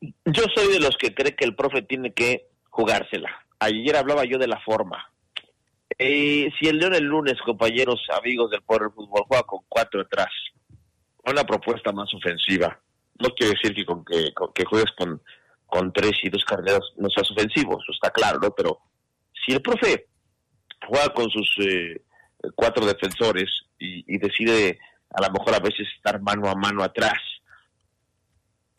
Yo soy de los que cree que el profe tiene que jugársela. Ayer hablaba yo de la forma. Eh, si el León el lunes, compañeros, amigos del Poder del Fútbol, juega con cuatro atrás, una propuesta más ofensiva, no quiere decir que con que, con que juegues con, con tres y dos carreras no seas ofensivo, eso está claro, ¿no? Pero si el profe juega con sus eh, cuatro defensores y, y decide a lo mejor a veces estar mano a mano atrás,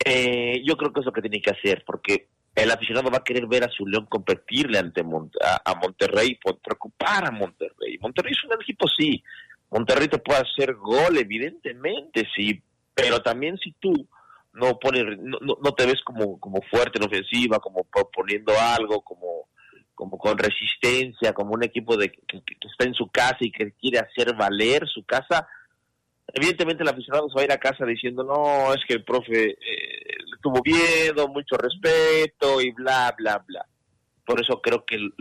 eh, yo creo que es lo que tiene que hacer, porque el aficionado va a querer ver a su León competirle ante Mon- a, Monterrey, por preocupar a Monterrey. Monterrey es un equipo, sí. Monterrey te puede hacer gol, evidentemente, sí. Pero también si tú no pones, no, no- te ves como, como fuerte en ofensiva, como proponiendo algo, como, como con resistencia, como un equipo de, que está en su casa y que quiere hacer valer su casa, evidentemente el aficionado se va a ir a casa diciendo, no, es que el profe eh, tuvo miedo, mucho respeto y bla, bla, bla. Por eso creo que el-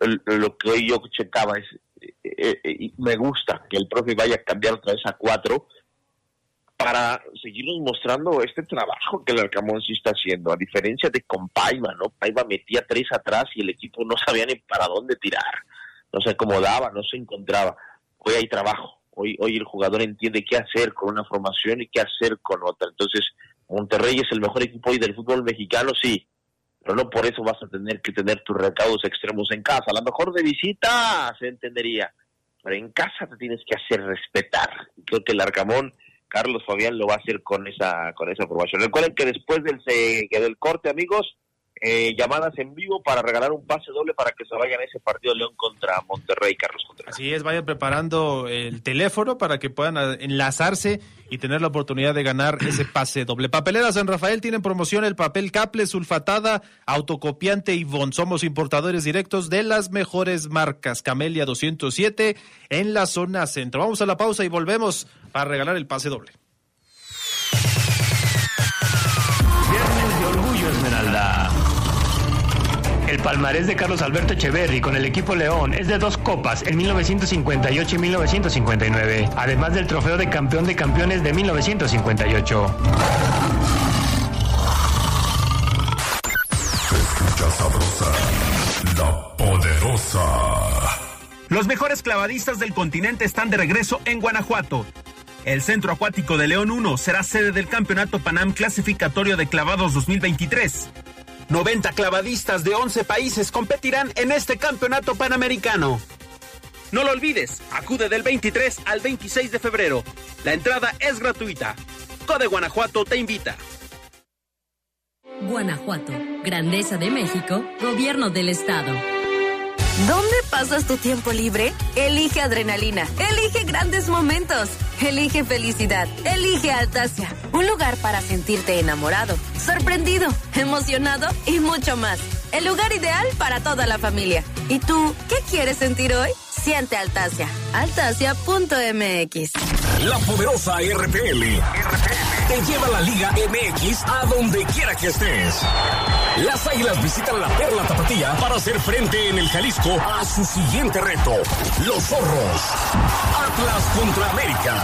el- lo que hoy yo checaba es, eh, eh, eh, me gusta que el profe vaya a cambiar otra vez a cuatro para seguirnos mostrando este trabajo que el Arcamón sí está haciendo, a diferencia de con Paiva, ¿no? Paiva metía tres atrás y el equipo no sabía ni para dónde tirar, no se acomodaba, no se encontraba. Hoy hay trabajo, hoy, hoy el jugador entiende qué hacer con una formación y qué hacer con otra. Entonces, Monterrey es el mejor equipo hoy del fútbol mexicano, sí, pero no por eso vas a tener que tener tus recaudos extremos en casa. A lo mejor de visita se entendería, pero en casa te tienes que hacer respetar. Creo que el Arcamón, Carlos Fabián, lo va a hacer con esa con esa aprobación. Recuerden que después del, del corte, amigos, eh, llamadas en vivo para regalar un pase doble para que se vayan a ese partido León contra Monterrey, Carlos Contreras. Así es, vayan preparando el teléfono para que puedan ah, enlazarse y tener la oportunidad de ganar (clears throat) ese pase doble. Papeleras San Rafael tienen promoción el papel caple, sulfatada, autocopiante y Von. Somos importadores directos de las mejores marcas. Camelia 207 en la zona centro. Vamos a la pausa y volvemos para regalar el pase doble. Viernes de Orgullo Esmeralda. El palmarés de Carlos Alberto Echeverry con el equipo León es de dos copas en 1958 y 1959, además del trofeo de campeón de campeones de 1958. Se escucha sabrosa, la poderosa. Los mejores clavadistas del continente están de regreso en Guanajuato. El Centro Acuático de León 1 será sede del Campeonato Panam Clasificatorio de Clavados 2023. 90 clavadistas de 11 países competirán en este campeonato panamericano. No lo olvides, acude del 23 al 26 de febrero. La entrada es gratuita. Code Guanajuato te invita. Guanajuato, Grandeza de México, Gobierno del Estado. ¿Dónde pasas tu tiempo libre? Elige adrenalina. Elige grandes momentos. Elige felicidad. Elige Altasia. Un lugar para sentirte enamorado, sorprendido, emocionado y mucho más. El lugar ideal para toda la familia. ¿Y tú qué quieres sentir hoy? Siente Altasia. Altasia.mx. La poderosa RPL. Te lleva la Liga MX a donde quiera que estés. Las Águilas visitan la Perla Tapatía para hacer frente en el Jalisco a su siguiente reto. Los Zorros. Atlas contra América.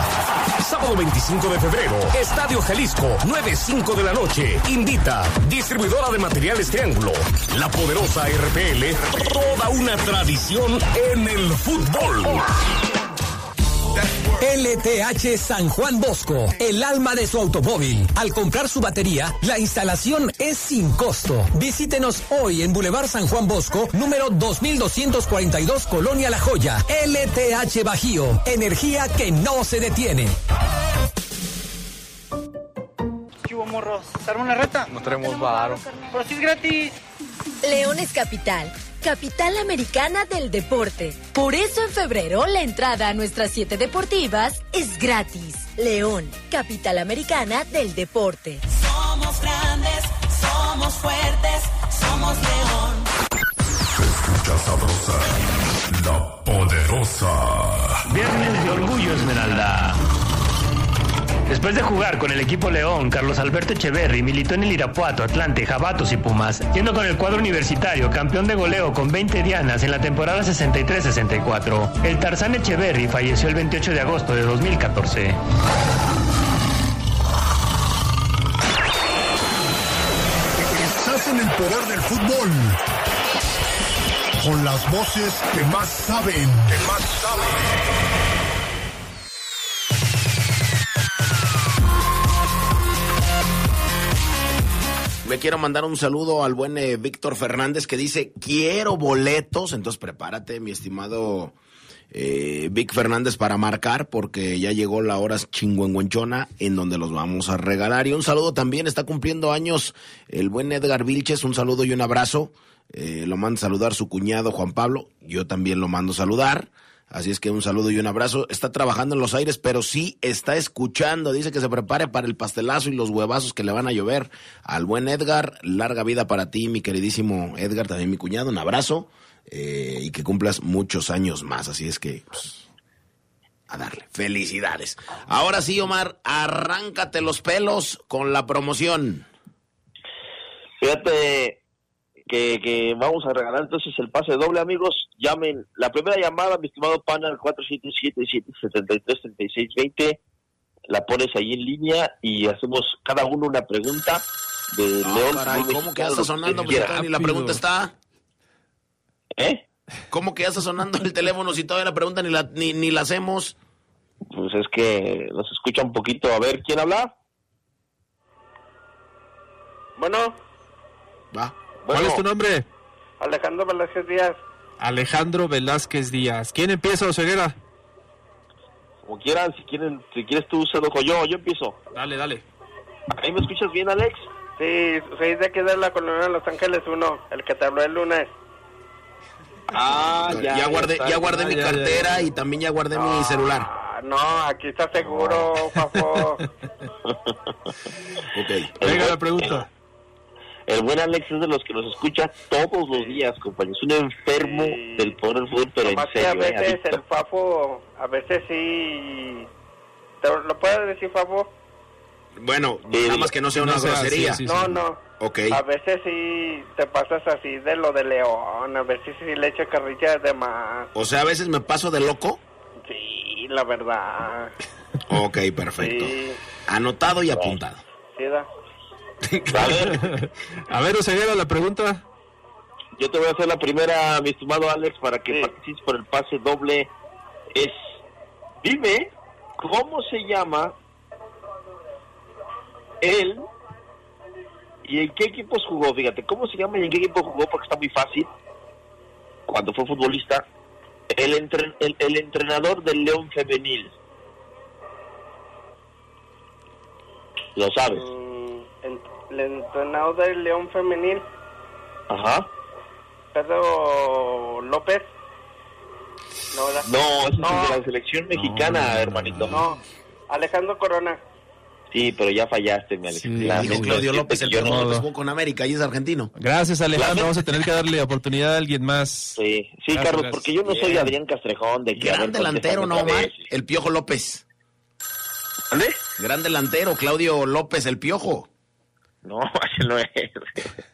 Sábado 25 de febrero, Estadio Jalisco, 9.05 de la noche. Invita, distribuidora de materiales Triángulo. La poderosa RPL, toda una tradición en el fútbol. LTH San Juan Bosco, el alma de su automóvil. Al comprar su batería, la instalación es sin costo. Visítenos hoy en Boulevard San Juan Bosco, número 2242, Colonia La Joya. LTH Bajío, energía que no se detiene. ¿Qué hubo, morros? ¿Se arma una reta? No tenemos varo. Pero si es gratis. León es capital, capital americana del deporte. Por eso en febrero la entrada a nuestras siete deportivas es gratis. León, capital americana del deporte. Somos grandes, somos fuertes, somos león. Se escucha sabrosa, la poderosa. Viernes de Orgullo Esmeralda. Después de jugar con el equipo León, Carlos Alberto Echeverry militó en el Irapuato, Atlante, Jabatos y Pumas, siendo con el cuadro universitario campeón de goleo con 20 dianas en la temporada 63-64. El Tarzán Echeverry falleció el 28 de agosto de 2014. Estás el poder del fútbol. con las voces. Que más saben. Me quiero mandar un saludo al buen eh, Víctor Fernández que dice, quiero boletos. Entonces prepárate, mi estimado eh, Vic Fernández, para marcar porque ya llegó la hora chingüengüenchona en donde los vamos a regalar. Y un saludo también, está cumpliendo años el buen Edgar Vilches. Un saludo y un abrazo. Eh, lo manda a saludar su cuñado Juan Pablo. Yo también lo mando saludar. Así es que un saludo y un abrazo. Está trabajando en los aires, pero sí está escuchando. Dice que se prepare para el pastelazo y los huevazos que le van a llover al buen Edgar. Larga vida para ti, mi queridísimo Edgar, también mi cuñado. Un abrazo eh, y que cumplas muchos años más. Así es que pues, a darle. Felicidades. Ahora sí, Omar, arráncate los pelos con la promoción. Fíjate que, que vamos a regalar entonces el pase doble, amigos. Llamen la primera llamada, mi estimado pana, al 477-733620. La pones ahí en línea y hacemos cada uno una pregunta de Ah, León. caray, ¿Cómo que ya está sonando? Pues, la pregunta está. ¿Eh? ¿Cómo que ya está sonando el teléfono si todavía la pregunta ni la, ni, ni la hacemos? Pues es que nos escucha un poquito. A ver, ¿quién habla? Bueno, ¿Cuál Bueno. es tu nombre? Alejandro Velázquez Díaz. Alejandro Velázquez Díaz. ¿Quién empieza, Oseguera? como quieran, si quieren, si quieres tú se lo yo, yo empiezo. Dale, dale. ¿Ahí me escuchas bien, Alex? Sí, soy de aquí de la colonia de Los Ángeles 1, el que te habló el lunes. Ah, ya, guardé, está. ya guardé Ah, mi ya, ya, cartera y también ya guardé mi celular. Ah, no, aquí está seguro, Fafo. (laughs) Venga la pregunta. El buen Alex es de los que nos escucha todos los días, compañeros. Un enfermo del poder del fútbol, pero en Nomás que a serio, ¿eh? veces el Fafo, a veces sí... ¿Te lo puedes decir, Fafo? Bueno, nada más que no sea una No sea, grosería. sí, sí, No, no. Ok. A veces sí te pasas así de lo de León, a veces sí le echa carrilla de más. O sea, a veces me paso de loco. Sí, la verdad. Ok, perfecto. Sí, Anotado y apuntado. sí da. A (laughs) ver, A ver, Oseguera, la pregunta. yo te voy a hacer la primera, mi estimado Alex, para que participes por el pase doble. Es, dime, ¿cómo se llama él y en qué equipos jugó? Fíjate, ¿cómo se llama y en qué equipo jugó? Porque está muy fácil. Cuando fue futbolista, el, entren- el, el entrenador del León Femenil. Lo sabes. Entrenador del León Femenil, Ajá. Pedro López. No, ¿verdad? No, es No. el de la selección mexicana, hermanito. No, Alejandro Corona. Sí, pero ya fallaste, mi. La Dijo neta, Claudio López, el que no- con América y es argentino. Gracias, Alejandro. Vamos a tener que darle oportunidad a alguien más. Sí, sí, Gracias, Carlos, gracias. porque yo no soy Bien. Adrián Castrejón de que... Gran delantero, ¿no, vez. El Piojo López. ¿Dónde? Gran delantero, Claudio López, el Piojo. No, (laughs) ese no es. (laughs)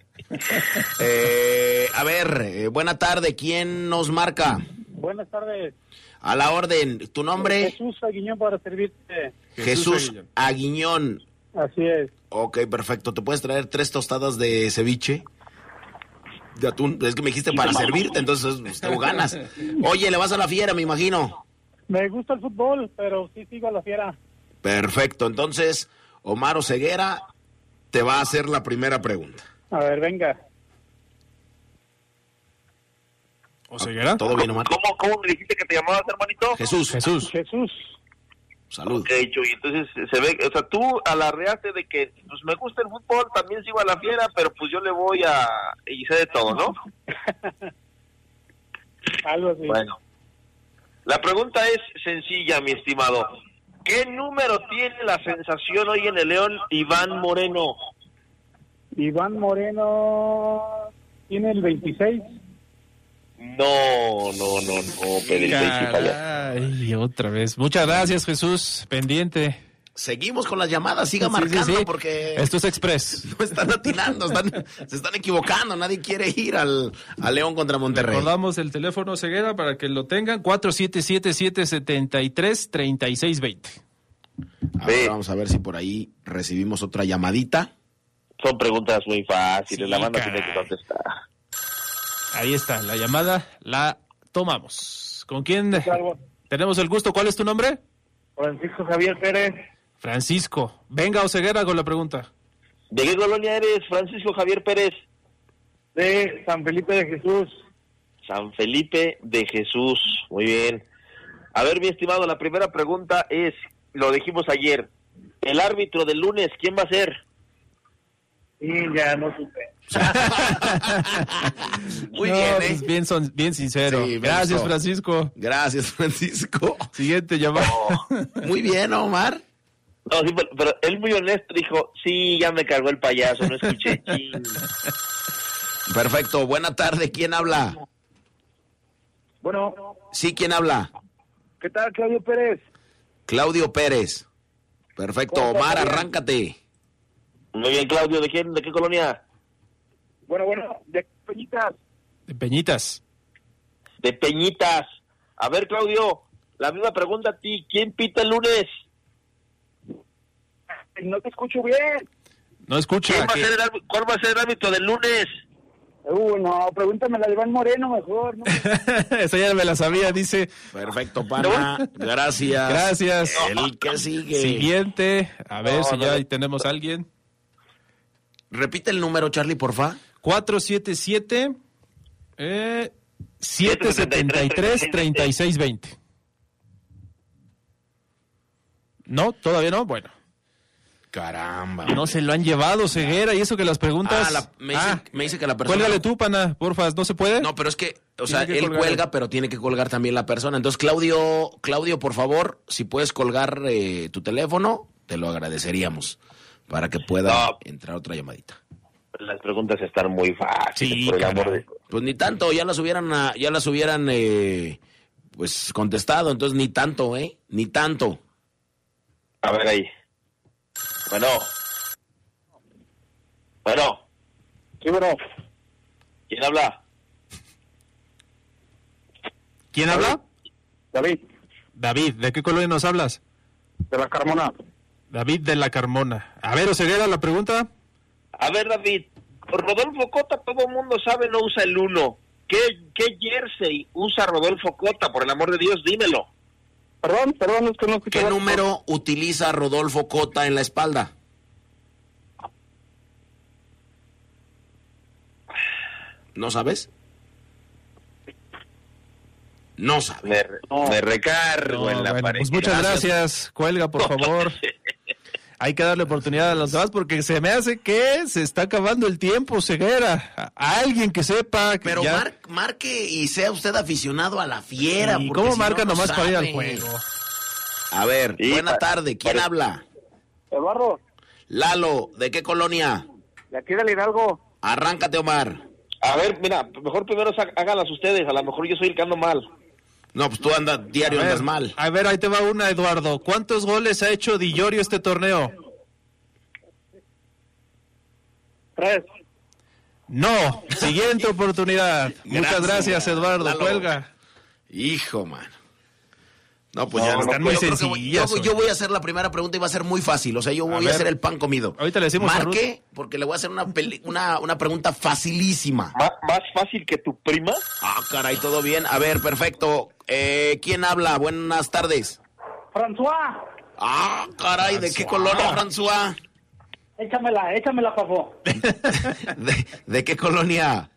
Eh, a ver, eh, buena tarde. ¿Quién nos marca? Buenas tardes. A la orden. ¿Tu nombre? Jesús Aguiñón para servirte. Jesús Aguiñón. Así es. Ok, perfecto. ¿Te puedes traer tres tostadas de ceviche? De atún. Es que me dijiste para servirte, entonces pues, tengo ganas. (laughs) Oye, le vas a la fiera, me imagino. Me gusta el fútbol, pero sí sigo a la fiera. Perfecto. Entonces, Omar Oseguera te va a hacer la primera pregunta. A ver, venga. ¿Oseguera? ¿Todo bien, Omar? ¿Cómo, ¿Cómo me dijiste que te llamabas, hermanito? Jesús. Jesús. Jesús. Salud. Ok, Chuy, entonces se ve, o sea, tú alarreaste de que, pues me gusta el fútbol, también sigo a la fiera, pero pues yo le voy a... y sé de todo, ¿no? (laughs) Algo así. Bueno. La pregunta es sencilla, mi estimado. ¿Qué número tiene la sensación hoy en el León Iván Moreno? Iván Moreno tiene el 26. No, no, no, no, Pedrito. Caray, otra vez. Muchas gracias, Jesús. Pendiente. Seguimos con las llamadas, siga Sí, marcando sí. porque Esto es Express. (laughs) no están atinando, están- se están equivocando, nadie quiere ir al, a León contra Monterrey. Recordamos el teléfono Ceguera para que lo tengan. 4777-733620. A ver, vamos a ver si por ahí recibimos otra llamadita. Son preguntas muy fáciles, Sí, la banda tiene que contestar. Ahí está, la llamada la tomamos. ¿Con quién tenemos el gusto? ¿Cuál es tu nombre? Francisco Javier Pérez. Francisco. Venga, Oseguera, con la pregunta. ¿De qué colonia eres, Francisco Javier Pérez? De San Felipe de Jesús. San Felipe de Jesús. Muy bien. A ver, mi estimado, la primera pregunta es, lo dijimos ayer, el árbitro del lunes, ¿quién va a ser? Sí, ya no supe. (laughs) Muy No, bien, ¿eh? pues bien, son, bien sincero. Sí, Gracias. Francisco. Gracias, (laughs) Francisco. Siguiente llamada. Muy bien, Omar. No, sí, pero, pero él muy honesto dijo, sí, ya me cargó el payaso, no escuché. (laughs) Perfecto. Buena tarde. ¿Quién habla? Bueno, Sí, ¿quién habla? ¿qué tal, Claudio Pérez? Claudio Pérez. Perfecto. Omar, arráncate. Muy bien, Claudio, ¿de quién, de qué colonia? Bueno, bueno, de Peñitas. De Peñitas. De Peñitas. A ver, Claudio, la misma pregunta a ti, ¿quién pita el lunes? No te escucho bien. No escucha. ¿Quién va a ser el árbitro- ¿Cuál va a ser el árbitro del lunes? Uh, no, pregúntame la de Iván Moreno mejor. ¿no? (laughs) Esa ya me la sabía, dice. Perfecto, pana. Gracias. Gracias. El que sigue. Siguiente. A ver No, si no, ya tenemos a alguien. Repite el número, Charlie, porfa. 477 eh, 773 3620. No, todavía no. Bueno, Caramba. no se lo han llevado, ceguera. Y eso que las preguntas. Ah, la- me, dice, Ah, me dice que la persona. cuélgale tú, pana, porfa. ¿No se puede? No, pero es que, o sea, que él colgar. cuelga, pero tiene que colgar también la persona. Entonces, Claudio, Claudio, por favor, si puedes colgar eh, tu teléfono, te lo agradeceríamos para que pueda No. entrar otra llamadita. Las preguntas están muy fáciles, Sí, por el amor de... Pues ni tanto, ya las hubieran, ah, ya las hubieran, eh, pues contestado. Entonces ni tanto, ¿eh? Ni tanto. A ver ahí. Bueno. Bueno. Sí, bueno. ¿Quién habla? ¿Quién habla? David, David, ¿de qué colonia nos hablas? de la Carmona. David de la Carmona. A ver, Oseguera, la pregunta. A ver, David. Rodolfo Cota, todo el mundo sabe, no usa el uno. ¿Qué, ¿Qué jersey usa Rodolfo Cota? Por el amor de Dios, dímelo. Perdón, perdón, es que no escuché. ¿Qué número utiliza Rodolfo Cota en la espalda? ¿No sabes? No sabes. Me, re- me recargo No, en la bueno, pared. pues muchas gracias. Cuelga, por (laughs) favor. Hay que darle oportunidad a los demás porque se me hace que se está acabando el tiempo, ceguera. A, alguien que sepa que Pero ya- mar- marque y sea usted aficionado a la fiera. ¿Y porque cómo si marca no, no nomás para ir al juego? A ver, Sí, buena tarde. ¿Quién pare- habla? Eduardo, Lalo, ¿de qué colonia? de aquí del Hidalgo. Arráncate, Omar. A ver, mira, mejor primero háganlas ustedes. A lo mejor yo soy el que ando mal. No, pues tú andas diario, ver, andas mal. A ver, ahí te va una, Eduardo. ¿Cuántos goles ha hecho Di Llorio este torneo? Tres. No. Siguiente oportunidad. (laughs) Muchas Gracias, Eduardo. Cuelga. Hijo, man. No, pues No, ya no. están yo muy que voy- sencillas, Yo, yo voy a hacer la primera pregunta y va a ser muy fácil. O sea, yo voy a, ver. hacer el pan comido. Ahorita le decimos a Marque, porque le voy a hacer una, peli- una, una pregunta facilísima. ¿Má- ¿Más fácil que tu prima? Ah, caray, todo bien. A ver, perfecto. Eh, ¿Quién habla? Buenas tardes. François, Ah, caray, ¿de qué colonia, François? échamela, échamela, pavo. (laughs) ¿De, de qué colonia?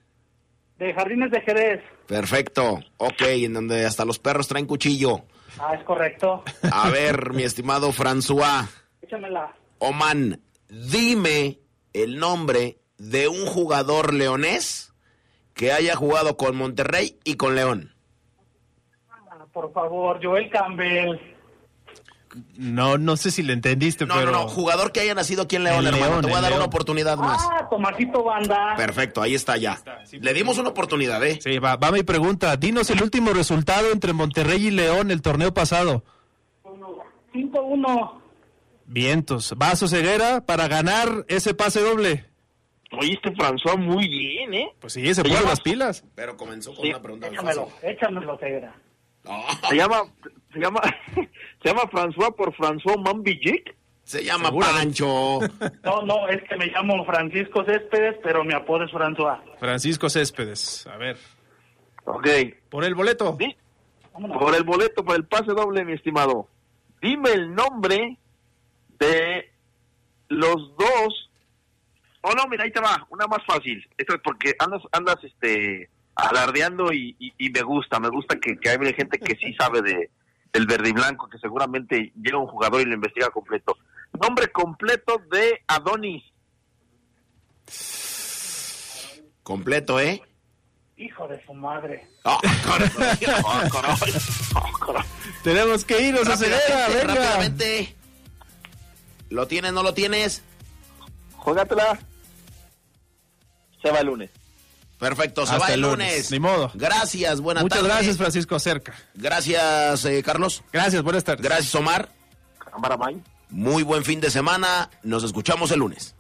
De Jardines de Jerez. Perfecto. Ok, en donde hasta los perros traen cuchillo. Ah, es correcto. A ver, mi estimado François. Échamela. Oman, dime el nombre de un jugador leonés que haya jugado con Monterrey y con León. Ah, Por favor, Joel Campbell. No, no sé si le entendiste, No, pero. no, no, jugador que haya nacido aquí en León, En hermano. León, Te voy a dar una oportunidad más. Ah, Tomasito Banda. Perfecto, ahí está ya. Le dimos una oportunidad, ¿eh? Sí, va, va mi pregunta. Dinos el último resultado entre Monterrey y León el torneo pasado. 5-1. Vientos. Vaso Ceguera para ganar ese pase doble. Oíste, François, muy bien, ¿eh? Pues sí, se ¿Te puso las pilas. Pero comenzó con Sí. una pregunta Échamelo, échamelo, Cegra. Se llama, se llama, (laughs) se llama François por François Mambillic. Se llama. Pancho. No, no, es que me llamo Francisco Céspedes, pero mi apodo es François. Francisco Céspedes. A ver. Ok. Por el boleto. Por el boleto, por el pase doble, mi estimado. Dime el nombre de los dos. Oh, no, mira, ahí te va. Una más fácil. Esto es porque andas, andas este, alardeando y, y- y me gusta. Me gusta que, que hay gente que sí sabe de, del verde y blanco, que seguramente llega un jugador y lo investiga completo. Nombre completo de Adonis. Completo, ¿eh? Hijo de su madre. Caray. (laughs) Caray. Caray. Tenemos que irnos, acelera, Rápidamente, venga. rápidamente. ¿Lo tienes, no lo tienes? Juégatela. Se va el lunes. Perfecto, se Hasta va el lunes. lunes. Ni modo. Gracias, buenas Muchas tardes. gracias, Francisco Cerca. Gracias, eh, Carlos. Gracias, buenas tardes. Gracias, Omar. Muy buen fin de semana. Nos escuchamos el lunes.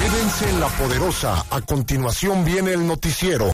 Quédense en la poderosa. A continuación viene el noticiero.